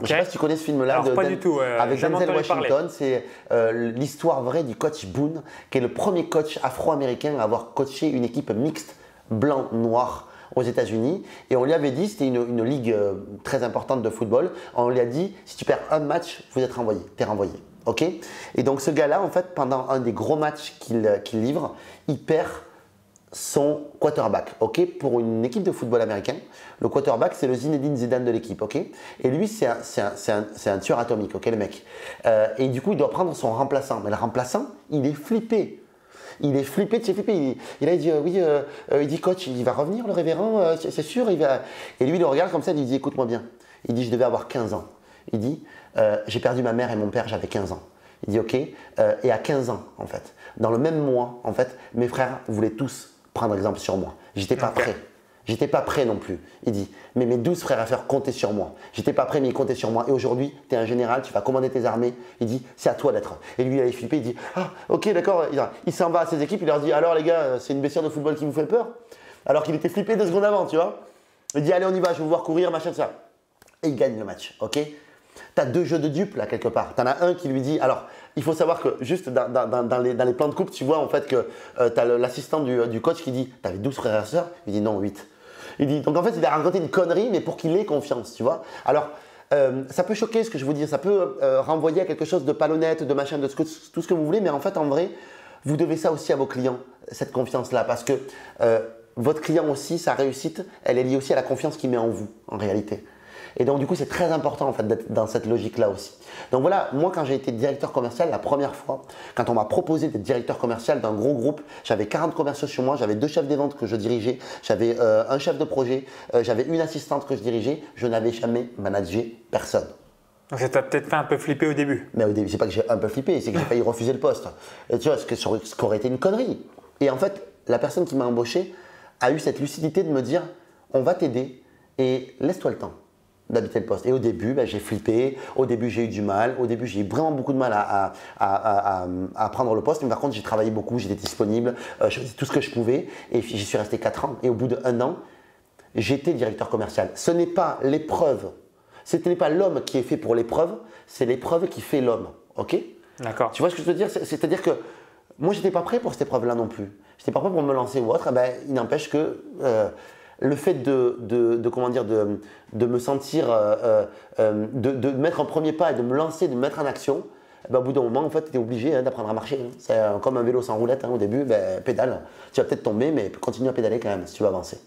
Je sais pas si tu connais ce film-là. De pas Dan- du tout, ouais, avec Denzel. Washington. C'est euh, l'histoire vraie du coach Boone, qui est le premier coach afro-américain à avoir coaché une équipe mixte blanc-noir aux États-Unis. Et on lui avait dit, c'était une, une ligue euh, très importante de football, on lui a dit si tu perds un match, vous êtes renvoyé, t'es renvoyé. Ok? Et donc ce gars-là, en fait, pendant un des gros matchs qu'il euh, qu'il livre, il perd son quarterback, ok? Pour une équipe de football américain, le quarterback, c'est le Zinedine Zidane de l'équipe, ok? Et lui, c'est un, un- un- tueur atomique, ok, le mec? Euh, Et du coup, il doit prendre son remplaçant. Mais le remplaçant, il est flippé. Il est flippé, tu sais, flippé. Il, a dit, euh, oui, euh, il dit, coach, il va revenir, le révérend, c'est sûr, il va... Et lui, il le regarde comme ça, il dit, écoute-moi bien. Il dit, je devais avoir 15 ans. Il dit, j'ai perdu ma mère et mon père, j'avais 15 ans. Il dit, ok, et à 15 ans, en fait, dans le même mois, en fait, mes frères voulaient tous prendre exemple sur moi. J'étais pas prêt. J'étais pas prêt non plus. Il dit, mais mes 12 frères à faire compter sur moi. J'étais pas prêt, mais ils comptaient sur moi. Et aujourd'hui, tu es un général, tu vas commander tes armées. Il dit, c'est à toi d'être. Et lui, il a flippé, il dit, ah, ok, d'accord. Il, il s'en va à ses équipes, il leur dit, alors les gars, c'est une blessure de football qui vous fait peur? Alors qu'il était flippé deux secondes avant, tu vois. Il dit, allez, on y va, je vais vous voir courir, machin, tout ça. Et il gagne le match, ok? Tu as deux jeux de dupes là quelque part. Tu en as un qui lui dit. Alors, il faut savoir que juste dans, les, plans de coupe, tu vois en fait que tu as l'assistant du, du coach qui dit T'avais 12 frères et sœurs? Il dit Non, 8. Il dit Donc en fait, il a raconté une connerie, mais pour qu'il ait confiance, tu vois. Alors, euh, ça peut choquer ce que je vous dis, ça peut euh, renvoyer à quelque chose de pas honnête, de machin, de tout ce que vous voulez, mais en fait, en vrai, vous devez ça aussi à vos clients, cette confiance-là, parce que euh, votre client aussi, sa réussite, elle est liée aussi à la confiance qu'il met en vous, en réalité. Et donc, du coup, c'est très important en fait d'être dans cette logique-là aussi. Donc voilà, moi, quand j'ai été directeur commercial la première fois, quand on m'a proposé d'être directeur commercial d'un gros groupe, j'avais 40 commerciaux sur moi, j'avais deux chefs des ventes que je dirigeais, j'avais euh, un chef de projet, euh, j'avais une assistante que je dirigeais, je n'avais jamais managé personne. Donc ça t'a peut-être fait un peu flipper au début. Mais au début, c'est pas que j'ai un peu flippé, c'est que j'ai failli refuser le poste. Et tu vois, ce, que, ce qui aurait été une connerie. Et en fait, la personne qui m'a embauché a eu cette lucidité de me dire on va t'aider et laisse-toi le temps d'habiter le poste. Et au début, ben, j'ai flippé, au début j'ai eu du mal, au début j'ai eu vraiment beaucoup de mal à, à- à- à- prendre le poste, mais par contre j'ai travaillé beaucoup, j'étais disponible, euh, je faisais tout ce que je pouvais, et j'y suis resté 4 ans. Et au bout d'un an, j'étais directeur commercial. Ce n'est pas l'épreuve, ce n'est pas l'homme qui est fait pour l'épreuve, c'est l'épreuve qui fait l'homme. Ok? D'accord. Tu vois ce que je veux dire? C'est- C'est-à-dire que moi, j'étais pas prêt pour cette épreuve-là non plus. J'étais pas prêt pour me lancer ou autre. Eh ben, il n'empêche que euh, le fait de, de- de, comment dire, de, de me sentir, euh, euh, euh, de, de mettre un premier pas et de me lancer, de me mettre en action, eh ben, au bout d'un moment, en fait, tu es obligé hein, d'apprendre à marcher. hein. C'est euh, comme un vélo sans roulette. hein, au début, ben, pédale. Tu vas peut-être tomber, mais continue à pédaler quand même si tu veux avancer.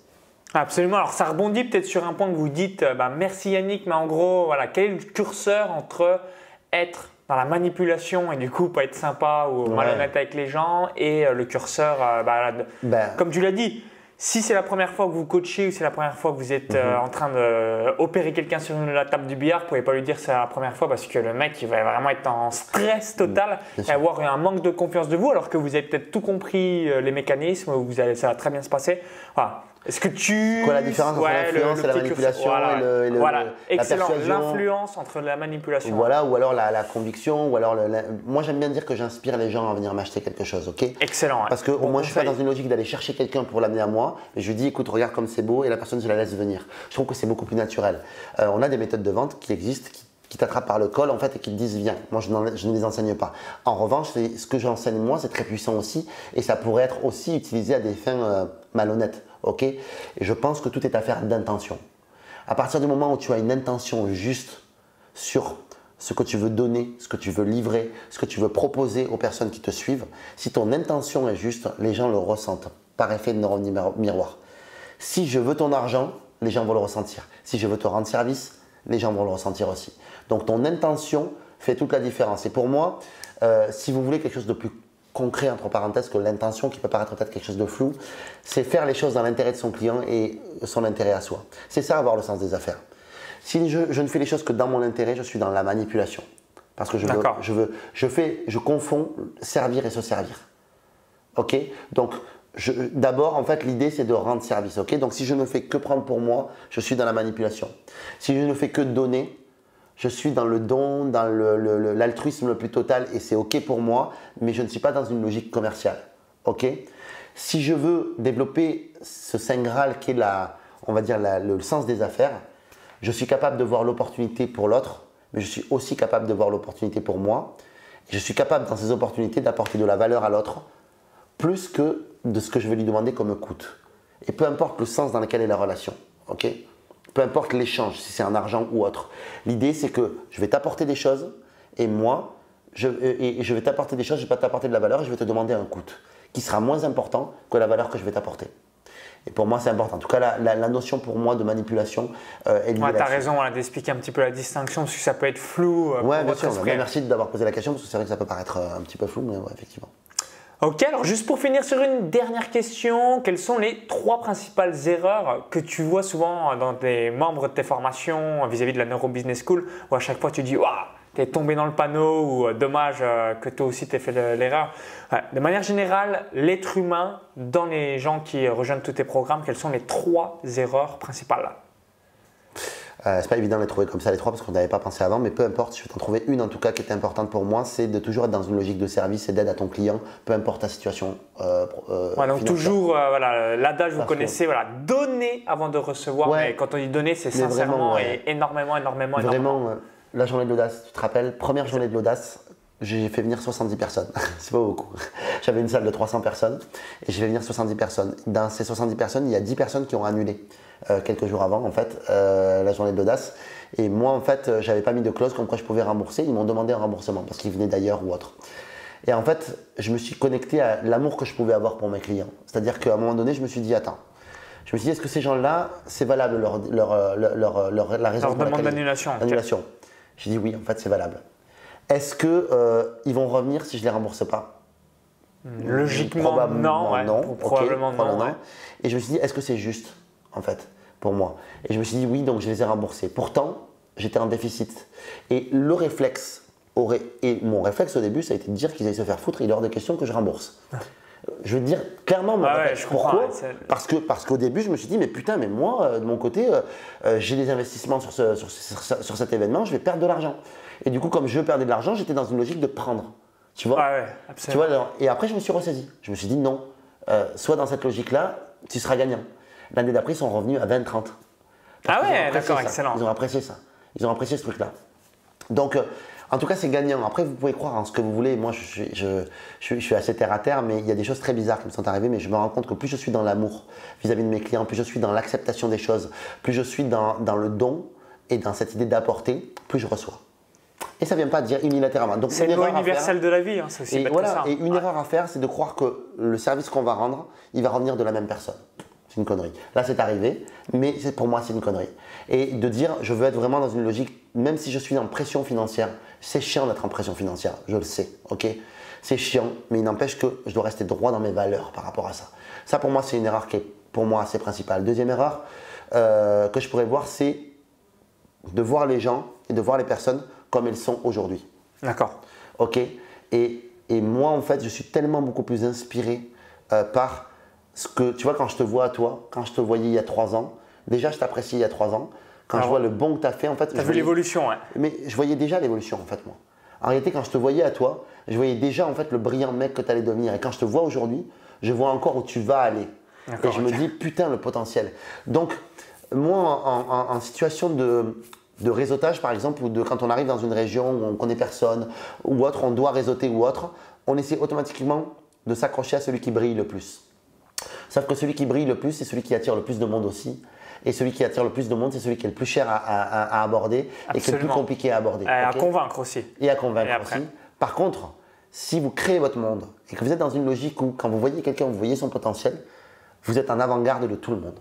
Absolument. Alors ça rebondit peut-être sur un point que vous dites, bah, merci Yannick, mais en gros, voilà, quel est le curseur entre être dans la manipulation et du coup pas être sympa ou malhonnête avec les gens et le curseur, bah, de- Ben, comme tu l'as dit, si c'est la première fois que vous coachez ou c'est la première fois que vous êtes Mhm. euh, en train d'opérer quelqu'un sur la table du billard, vous pouvez pas lui dire c'est la première fois parce que le mec il va vraiment être en stress total Bien et avoir un manque de confiance de vous alors que vous avez peut-être tout compris euh, les mécanismes, vous allez, ça va très bien se passer. Voilà. Est-ce que tu. Quoi la différence entre l'influence et la manipulation voilà. et, le, et le- Voilà. la Excellent. persuasion L'influence entre la manipulation. Voilà, ou alors la, la conviction, ou alors la- moi j'aime bien dire que j'inspire les gens à venir m'acheter quelque chose, ok? Excellent. Parce que au moins je suis pas dans une logique d'aller chercher quelqu'un pour l'amener à moi, et je lui dis écoute regarde comme c'est beau et la personne je la laisse venir. Je trouve que c'est beaucoup plus naturel. Euh, on a des méthodes de vente qui existent, qui, qui t'attrapent par le col en fait et qui te disent viens. Moi je, ne les enseigne pas. En revanche, ce que j'enseigne moi c'est très puissant aussi et ça pourrait être aussi utilisé à des fins euh, malhonnêtes, ok? Et je pense que tout est affaire d'intention. À partir du moment où tu as une intention juste sur ce que tu veux donner, ce que tu veux livrer, ce que tu veux proposer aux personnes qui te suivent, si ton intention est juste, les gens le ressentent par effet de neurone miro- miroir. Si je veux ton argent, les gens vont le ressentir. Si je veux te rendre service, les gens vont le ressentir aussi. Donc ton intention fait toute la différence. Et pour moi, euh, si vous voulez quelque chose de plus concret, entre parenthèses, que l'intention, qui peut paraître peut-être quelque chose de flou, c'est faire les choses dans l'intérêt de son client et son intérêt à soi. C'est ça avoir le sens des affaires. Si je, je ne fais les choses que dans mon intérêt, je suis dans la manipulation. Parce que je veux, je veux, je fais, je confonds servir et se servir. Ok? Donc, d'abord, en fait, l'idée, c'est de rendre service. Ok? Donc, si je ne fais que prendre pour moi, je suis dans la manipulation. Si je ne fais que donner, je suis dans le don, dans l'altruisme le, plus total et c'est ok pour moi, mais je ne suis pas dans une logique commerciale. Ok? Si je veux développer ce saint graal qui est la, on va dire le sens des affaires, je suis capable de voir l'opportunité pour l'autre, mais je suis aussi capable de voir l'opportunité pour moi. Je suis capable dans ces opportunités d'apporter de la valeur à l'autre, plus que de ce que je vais lui demander comme coût. Et peu importe le sens dans lequel est la relation, ok? Peu importe l'échange, si c'est en argent ou autre. L'idée, c'est que je vais t'apporter des choses, et moi, je, et et je vais t'apporter des choses, je vais pas t'apporter de la valeur, et je vais te demander un coût, qui sera moins important que la valeur que je vais t'apporter. Et pour moi, c'est important. En tout cas, la, la- la notion pour moi de manipulation euh, est liée Ouais, t'as là-dessus. raison voilà, d'expliquer un petit peu la distinction parce que ça peut être flou. euh, pour Ouais, bien votre sûr. Mais merci d'avoir posé la question, parce que c'est vrai que ça peut paraître euh, un petit peu flou, mais ouais, effectivement. Ok, alors juste pour finir sur une dernière question, quelles sont les trois principales erreurs que tu vois souvent dans des membres de tes formations vis-à-vis de la Neuro Business School où à chaque fois tu dis Waouh, t'es tombé dans le panneau ou euh, dommage euh, que toi aussi t'aies fait le- l'erreur. De manière générale, l'être humain, dans les gens qui rejoignent tous tes programmes, quelles sont les trois erreurs principales? Euh, c'est pas évident de les trouver comme ça les trois parce qu'on n'avait pas pensé avant, mais peu importe, je vais t'en trouver une en tout cas qui était importante pour moi, c'est de toujours être dans une logique de service et d'aide à ton client, peu importe ta situation. Euh, euh, Ouais, donc financière. toujours, euh, voilà, l'adage vous connaissez, voilà, donner avant de recevoir. Ouais. Mais quand on dit donner, c'est sincèrement vraiment, ouais. et énormément, énormément, énormément. Vraiment, euh, la journée de l'audace, tu te rappelles, première journée de l'audace, j'ai fait venir 70 personnes. c'est pas beaucoup. J'avais une salle de 300 personnes et j'ai fait venir 70 personnes. Dans ces 70 personnes, il y a 10 personnes qui ont annulé euh, quelques jours avant, en fait, euh, la journée de l'audace. Et moi, en fait, euh, j'avais pas mis de clause comme quoi je pouvais rembourser. Ils m'ont demandé un remboursement parce qu'ils venaient d'ailleurs ou autre. Et en fait, je me suis connecté à l'amour que je pouvais avoir pour mes clients. C'est-à-dire qu'à un moment donné, je me suis dit, attends, je me suis dit, est-ce que ces gens-là, c'est valable leur, leur, leur, leur- la raison Leur demande d'annulation. J'ai dit oui, en fait, c'est valable. Est-ce que euh, ils vont revenir si je les rembourse pas? Logiquement, Probablement non. ouais. non. Probablement non. probablement ouais. Et je me suis dit, est-ce que c'est juste, en fait, pour moi? Et je me suis dit oui, donc je les ai remboursés. Pourtant, j'étais en déficit. Et le réflexe, aurait, et mon réflexe au début, ça a été de dire qu'ils allaient se faire foutre, il est hors de question que je rembourse. Je veux dire clairement mon Ah ouais, je Pourquoi? Parce que parce qu'au début, je me suis dit, mais putain, mais moi, euh, de mon côté, euh, euh, j'ai des investissements sur, sur, ce- sur ce- sur cet événement, je vais perdre de l'argent. Et du coup, comme je perdais de l'argent, j'étais dans une logique de prendre. Tu vois Ouais, ouais, tu vois, alors- et après, je me suis ressaisi. Je me suis dit non, euh, soit dans cette logique-là, tu seras gagnant. L'année d'après, ils sont revenus à 20-30. Parce Ah ouais, d'accord, excellent. Ils ont apprécié ça. Ils ont apprécié ce truc-là. Donc, euh, en tout cas, c'est gagnant. Après, vous pouvez croire en ce que vous voulez. Moi, je, suis- je, je suis- je suis assez terre à terre, mais il y a des choses très bizarres qui me sont arrivées. Mais je me rends compte que plus je suis dans l'amour vis-à-vis de mes clients, plus je suis dans l'acceptation des choses, plus je suis dans, dans le don et dans cette idée d'apporter, plus je reçois. Et ça ne vient pas dire unilatéralement. Donc, C'est une une loi universelle de la vie, hein, c'est aussi et voilà, que ça. et une Ouais. erreur à faire, c'est de croire que le service qu'on va rendre, il va revenir de la même personne. C'est une connerie. Là, c'est arrivé, mais pour moi, c'est une connerie. Et de dire, je veux être vraiment dans une logique, même si je suis en pression financière, c'est chiant d'être en pression financière, je le sais, ok? C'est chiant, mais il n'empêche que je dois rester droit dans mes valeurs par rapport à ça. Ça, pour moi, c'est une erreur qui est, pour moi, assez principale. Deuxième erreur euh, que je pourrais voir, c'est de voir les gens et de voir les personnes comme elles sont aujourd'hui. D'accord. Ok et, et moi, en fait, je suis tellement beaucoup plus inspiré euh, par ce que tu vois quand je te vois à toi, quand je te voyais il y a trois ans, déjà je t'apprécie il y a trois ans. Quand Ah je vois ouais. le bon que tu as fait, en fait, Tu as vu l'évolution, ouais. mais je voyais déjà l'évolution en fait moi. En réalité, quand je te voyais à toi, je voyais déjà en fait le brillant mec que tu allais devenir. Et quand je te vois aujourd'hui, je vois encore où tu vas aller. Et je me dis putain le potentiel. Donc moi en, en- en situation de, de réseautage par exemple, ou de quand on arrive dans une région où on connaît personne ou autre, on doit réseauter ou autre, on essaie automatiquement de s'accrocher à celui qui brille le plus. Sauf que celui qui brille le plus, c'est celui qui attire le plus de monde aussi. Et celui qui attire le plus de monde, c'est celui qui est le plus cher à, à- à- à aborder et qui est le plus compliqué à aborder. Et à convaincre aussi. et à convaincre Et aussi. Par contre, si vous créez votre monde et que vous êtes dans une logique où quand vous voyez quelqu'un, vous voyez son potentiel, vous êtes en avant-garde de tout le monde.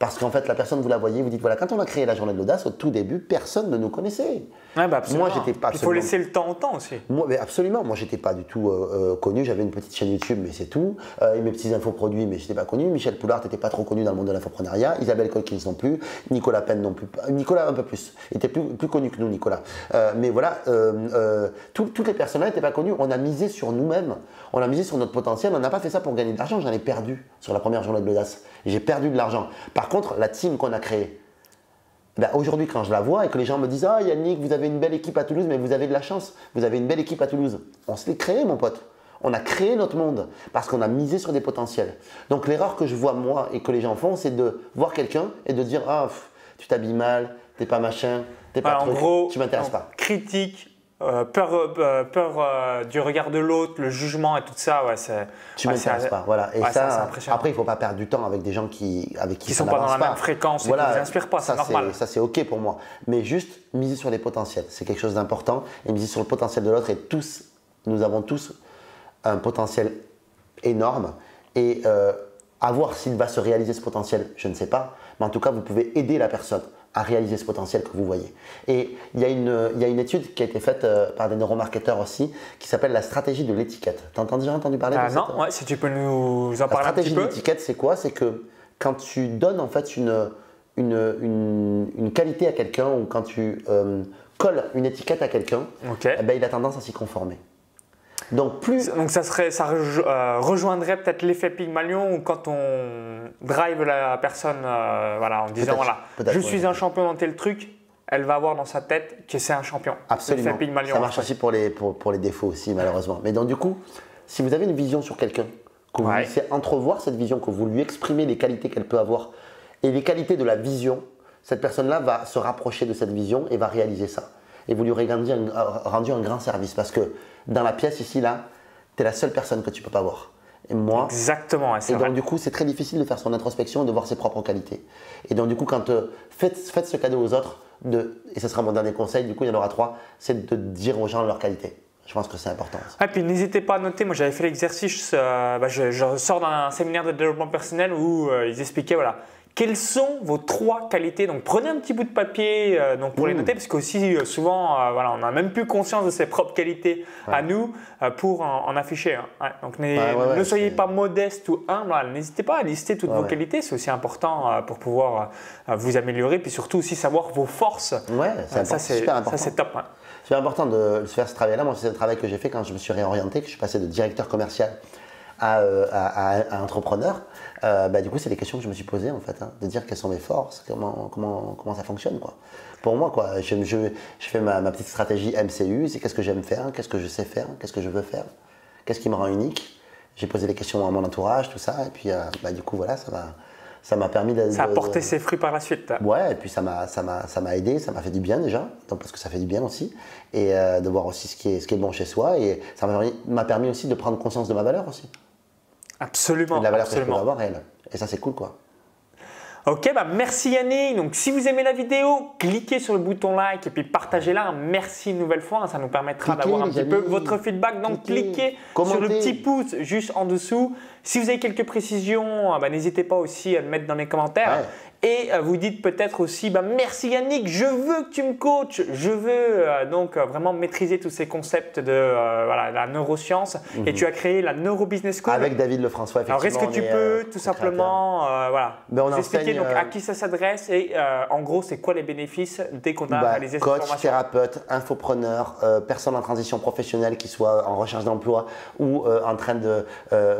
Parce qu'en fait, la personne, vous la voyez, vous dites voilà, quand on a créé la journée de l'audace, au tout début, personne ne nous connaissait. Ouais, bah. Moi, j'étais pas Il faut laisser le temps au temps aussi. Moi, mais absolument, moi j'étais pas du tout euh, euh, connu, j'avais une petite chaîne YouTube, mais c'est tout. Euh, et mes petits infoproduits, mais j'étais pas connu. Michel Poulard n'était pas trop connu dans le monde de l'infoprenariat. Isabelle Colkins non plus. Nicolas Penn non plus. Nicolas un peu plus. Il était plus, plus connu que nous, Nicolas. Euh, mais voilà, tout- toutes les personnes-là n'étaient pas connues. On a misé sur nous-mêmes. On a misé sur notre potentiel. On n'a pas fait ça pour gagner de l'argent. J'en ai perdu sur la première journée de l'audace. J'ai perdu de l'argent. Par contre, la team qu'on a créée, ben, aujourd'hui, quand je la vois et que les gens me disent Ah, Yannick, vous avez une belle équipe à Toulouse, mais vous avez de la chance, vous avez une belle équipe à Toulouse. On se l'est créé, mon pote. On a créé notre monde parce qu'on a misé sur des potentiels. Donc, l'erreur que je vois, moi, et que les gens font, c'est de voir quelqu'un et de dire Ah, pff, tu t'habilles mal, t'es pas machin, t'es pas Voilà, en truc, gros, tu m'intéresses pas. critique, euh, peur, euh, peur euh, du regard de l'autre, le jugement et tout ça, ouais, c'est. Tu ouais, m'intéresses pas. Voilà. Et ouais, ça, après, il faut pas perdre du temps avec des gens qui, avec qui, Qui ça sont pas dans la même fréquence et qui vous inspirent pas, c'est normal. Ça, c'est OK pour moi. Mais juste miser sur les potentiels. C'est quelque chose d'important. Et miser sur le potentiel de l'autre. Et tous, nous avons tous un potentiel énorme. Et à voir s'il va se réaliser ce potentiel, je ne sais pas. Mais en tout cas, vous pouvez aider la personne à réaliser ce potentiel que vous voyez. Et il y, a une- il y a une étude qui a été faite euh, par des neuromarketeurs aussi, qui s'appelle la stratégie de l'étiquette. T'as entendu- déjà entendu parler Ah, de non, cette- ouais, si tu peux nous en la parler un stratégie petit de peu. l'étiquette, c'est quoi? C'est que quand tu donnes en fait une, une, une, une qualité à quelqu'un ou quand tu euh, colles une étiquette à quelqu'un, Ok. eh ben, il a tendance à s'y conformer. Donc plus Donc ça serait, ça euh, rejoindrait peut-être l'effet Pygmalion où quand on drive la personne, euh, voilà, en disant voilà, je suis un champion dans tel truc, elle va avoir dans sa tête que c'est un champion. absolument, Pygmalion. ça marche aussi pour les, pour, pour les défauts aussi malheureusement. Mais donc du coup, si vous avez une vision sur quelqu'un, que vous Ouais. laissez entrevoir cette vision, que vous lui exprimez les qualités qu'elle peut avoir et les qualités de la vision, cette personne-là va se rapprocher de cette vision et va réaliser ça. Et vous lui aurez rendu un, euh, rendu un grand service parce que dans la pièce ici, là, tu es la seule personne que tu peux pas voir. Et moi, Exactement, et vrai. donc du coup, c'est très difficile de faire son introspection et de voir ses propres qualités. Et donc du coup, quand euh, faites, faites ce cadeau aux autres, de, et ce sera mon dernier conseil, du coup il y en aura trois, c'est de dire aux gens leurs qualités. Je pense que c'est important. ça. Ah, puis n'hésitez pas à noter, moi j'avais fait l'exercice, euh, bah, je, je sors d'un séminaire de développement personnel où euh, ils expliquaient voilà, quelles sont vos trois qualités? Donc prenez un petit bout de papier euh, donc, pour les Mmh. noter, parce qu'aussi euh, souvent euh, voilà, on n'a même plus conscience de ses propres qualités à nous pour en, en afficher. hein. Ouais, donc Ouais, ne soyez pas modeste ou humble, n'hésitez pas à lister toutes vos qualités, c'est aussi important pour pouvoir vous améliorer, puis surtout aussi savoir vos forces. Ouais, ça c'est super ça, c'est top. hein. C'est important de faire ce travail-là. Moi, c'est le travail que j'ai fait quand je me suis réorienté, que je suis passé de directeur commercial à, à- à- à entrepreneur. Euh, bah, du coup, c'est des questions que je me suis posées, en fait, hein, de dire quelles sont mes forces, comment, comment, comment ça fonctionne. Quoi. Pour moi, quoi, je, je, je fais ma, ma petite stratégie MCU, c'est qu'est-ce que j'aime faire, qu'est-ce que je sais faire, qu'est-ce que je veux faire, qu'est-ce qui me rend unique. J'ai posé des questions à mon entourage, tout ça, et puis euh, bah, du coup, voilà, ça m'a ça m'a permis de. Ça a de- porté ses fruits par la suite. Ouais, et puis ça m'a, ça m'a, ça m'a aidé, ça m'a fait du bien déjà, donc parce que ça fait du bien aussi, et euh, de voir aussi ce qui est, ce qui est bon chez soi, et ça m'a permis, m'a permis aussi de prendre conscience de ma valeur aussi, et Absolument. de la valeur que je absolument. peux avoir elle, et ça c'est cool quoi. Ok, bah merci Yannick. Donc si vous aimez la vidéo, cliquez sur le bouton like et puis partagez-la. Merci une nouvelle fois, ça nous permettra d'avoir un petit peu votre feedback. Donc Cliquez. cliquez sur le petit pouce juste en dessous. Si vous avez quelques précisions, ah bah, n'hésitez pas aussi à le mettre dans les commentaires. Ouais. Et euh, vous dites peut-être aussi, bah, merci Yannick, je veux que tu me coaches, je veux euh, donc euh, vraiment maîtriser tous ces concepts de voilà, la neuroscience. Et tu as créé la Neuro Business School. Avec David Lefrançois, Alors est-ce que tu peux tout simplement voilà, ben, on expliquer donc, à qui ça s'adresse et en gros c'est quoi les bénéfices dès qu'on a bah, réalisé cette formation? Coach, thérapeute, infopreneur, personne en transition professionnelle qui soit en recherche d'emploi ou en train, de,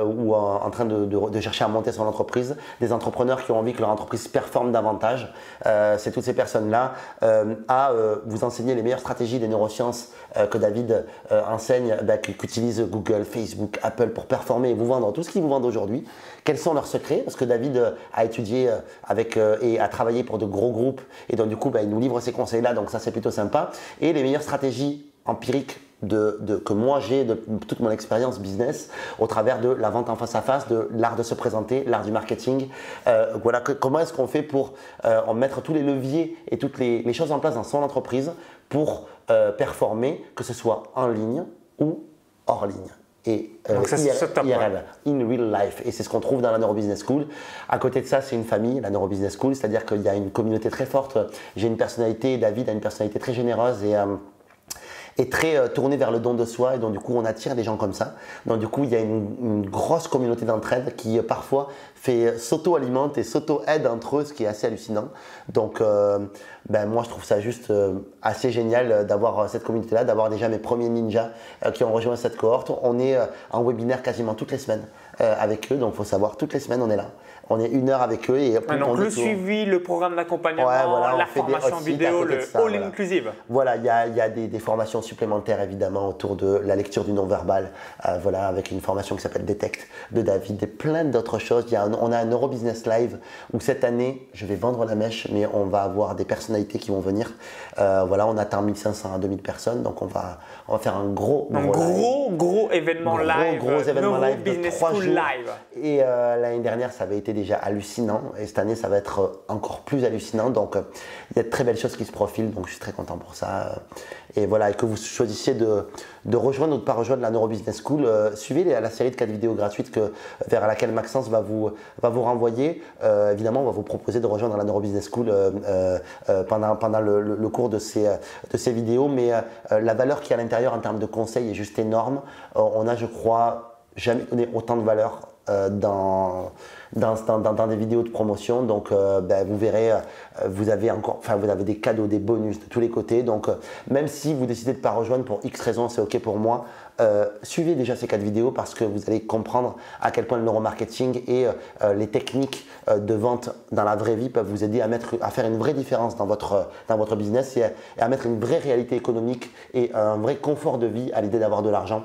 ou en, train de, de, chercher à monter son entreprise, des entrepreneurs qui ont envie que leur entreprise performe davantage. Euh, c'est toutes ces personnes-là euh, à euh, vous enseigner les meilleures stratégies des neurosciences que David enseigne, bah, qu'utilisent Google, Facebook, Apple pour performer et vous vendre tout ce qu'ils vous vendent aujourd'hui. Quels sont leurs secrets? Parce que David a étudié avec et a travaillé pour de gros groupes et donc du coup bah, il nous livre ces conseils-là, donc ça c'est plutôt sympa. Et les meilleures stratégies empiriques de, que moi j'ai de toute mon expérience business au travers de la vente en face à face, de l'art de se présenter, l'art du marketing. Euh, voilà, comment est-ce qu'on fait pour euh, en mettre tous les leviers et toutes les, choses en place dans son entreprise pour euh, performer, que ce soit en ligne ou hors ligne et Donc ça, IRL, in real life. Et c'est ce qu'on trouve dans la Neuro Business School. À côté de ça, c'est une famille, la Neuro Business School, c'est-à-dire qu'il y a une communauté très forte. J'ai une personnalité, David a une personnalité très généreuse et est très euh, tourné vers le don de soi et donc du coup on attire des gens comme ça. Donc du coup il y a une, grosse communauté d'entraide qui euh, parfois fait euh, s'auto-alimente et s'auto-aide entre eux, ce qui est assez hallucinant. Donc ben, moi je trouve ça juste assez génial d'avoir cette communauté-là, d'avoir déjà mes premiers ninjas qui ont rejoint cette cohorte. On est en webinaire quasiment toutes les semaines avec eux, donc il faut savoir toutes les semaines on est là on est une heure avec eux. Et donc le suivi, le programme d'accompagnement, la formation vidéo, le all inclusive. Voilà, il y a, des, formations supplémentaires évidemment autour de la lecture du non-verbal, euh, voilà, avec une formation qui s'appelle Detect de David et plein d'autres choses. Y a on a un Neurobusiness Live où cette année, je vais vendre la mèche, mais on va avoir des personnalités qui vont venir. Euh, voilà, on attend 1500 à 2000 personnes, donc on va, on va faire un gros, un gros, gros, événement live, gros événement live de trois jours. Live. Et euh, l'année dernière, ça avait déjà hallucinant. Et cette année, ça va être euh, encore plus hallucinant. Donc, euh, il y a de très belles choses qui se profilent. Donc, je suis très content pour ça. Et voilà, et que vous choisissiez de, de rejoindre ou de ne pas rejoindre la Neuro Business School, suivez la série de 4 vidéos gratuites que, vers laquelle Maxence va vous, va vous renvoyer. évidemment, on va vous proposer de rejoindre la Neuro Business School pendant, pendant le, cours de ces, de ces vidéos. Mais la valeur qui est à l'intérieur en termes de conseils est juste énorme. on a, je crois, jamais donné autant de valeur dans, dans, des vidéos de promotion. Donc, euh, ben, vous verrez, euh, vous avez encore, enfin, vous avez des cadeaux, des bonus de tous les côtés. Donc, euh, même si vous décidez de ne pas rejoindre pour X raisons, c'est OK pour moi. suivez déjà ces quatre vidéos parce que vous allez comprendre à quel point le neuromarketing et les techniques de vente dans la vraie vie peuvent vous aider à, faire une vraie différence dans votre, dans votre business et à mettre une vraie réalité économique et un vrai confort de vie à l'idée d'avoir de l'argent.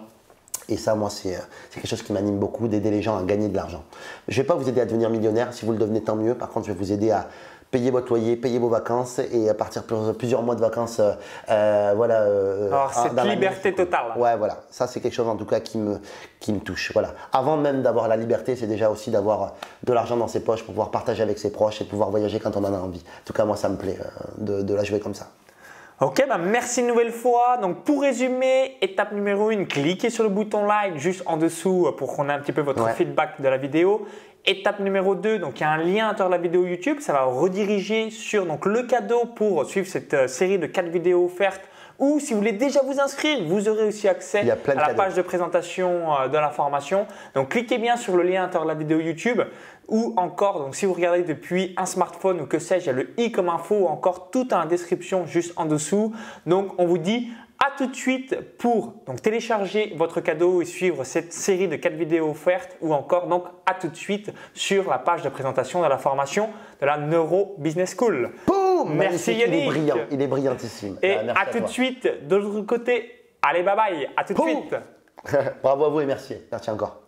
Et ça, moi, euh, c'est quelque chose qui m'anime beaucoup, d'aider les gens à gagner de l'argent. Je ne vais pas vous aider à devenir millionnaire, si vous le devenez, tant mieux. Par contre, je vais vous aider à payer votre loyer, payer vos vacances et à partir plusieurs mois de vacances, euh, euh, voilà. Alors, cette liberté totale. Ouais, voilà. Ça, c'est quelque chose en tout cas qui me, qui me touche. Voilà. Avant même d'avoir la liberté, c'est déjà aussi d'avoir de l'argent dans ses poches pour pouvoir partager avec ses proches et pouvoir voyager quand on en a envie. En tout cas, moi, ça me plaît de, de la jouer comme ça. Ok, bah merci une nouvelle fois. Donc pour résumer, étape numéro 1, cliquez sur le bouton like juste en dessous pour qu'on ait un petit peu votre feedback de la vidéo. Étape numéro 2, donc il y a un lien à la vidéo YouTube, ça va rediriger sur donc, le cadeau pour suivre cette euh, série de 4 vidéos offertes ou si vous voulez déjà vous inscrire, vous aurez aussi accès à la page de présentation euh, de la formation. Donc cliquez bien sur le lien à l'intérieur de la vidéo YouTube ou encore, donc si vous regardez depuis un smartphone ou que sais-je, il y a le i comme info ou encore tout en description juste en dessous. Donc on vous dit à tout de suite pour donc, télécharger votre cadeau et suivre cette série de 4 vidéos offertes ou encore donc à tout de suite sur la page de présentation de la formation de la Neuro Business School. Merci Yannick. Il est brillant, il est brillantissime. Et ah, à, tout de suite de l'autre côté. Allez, bye bye, à tout de suite. Bravo à vous et merci. Merci encore.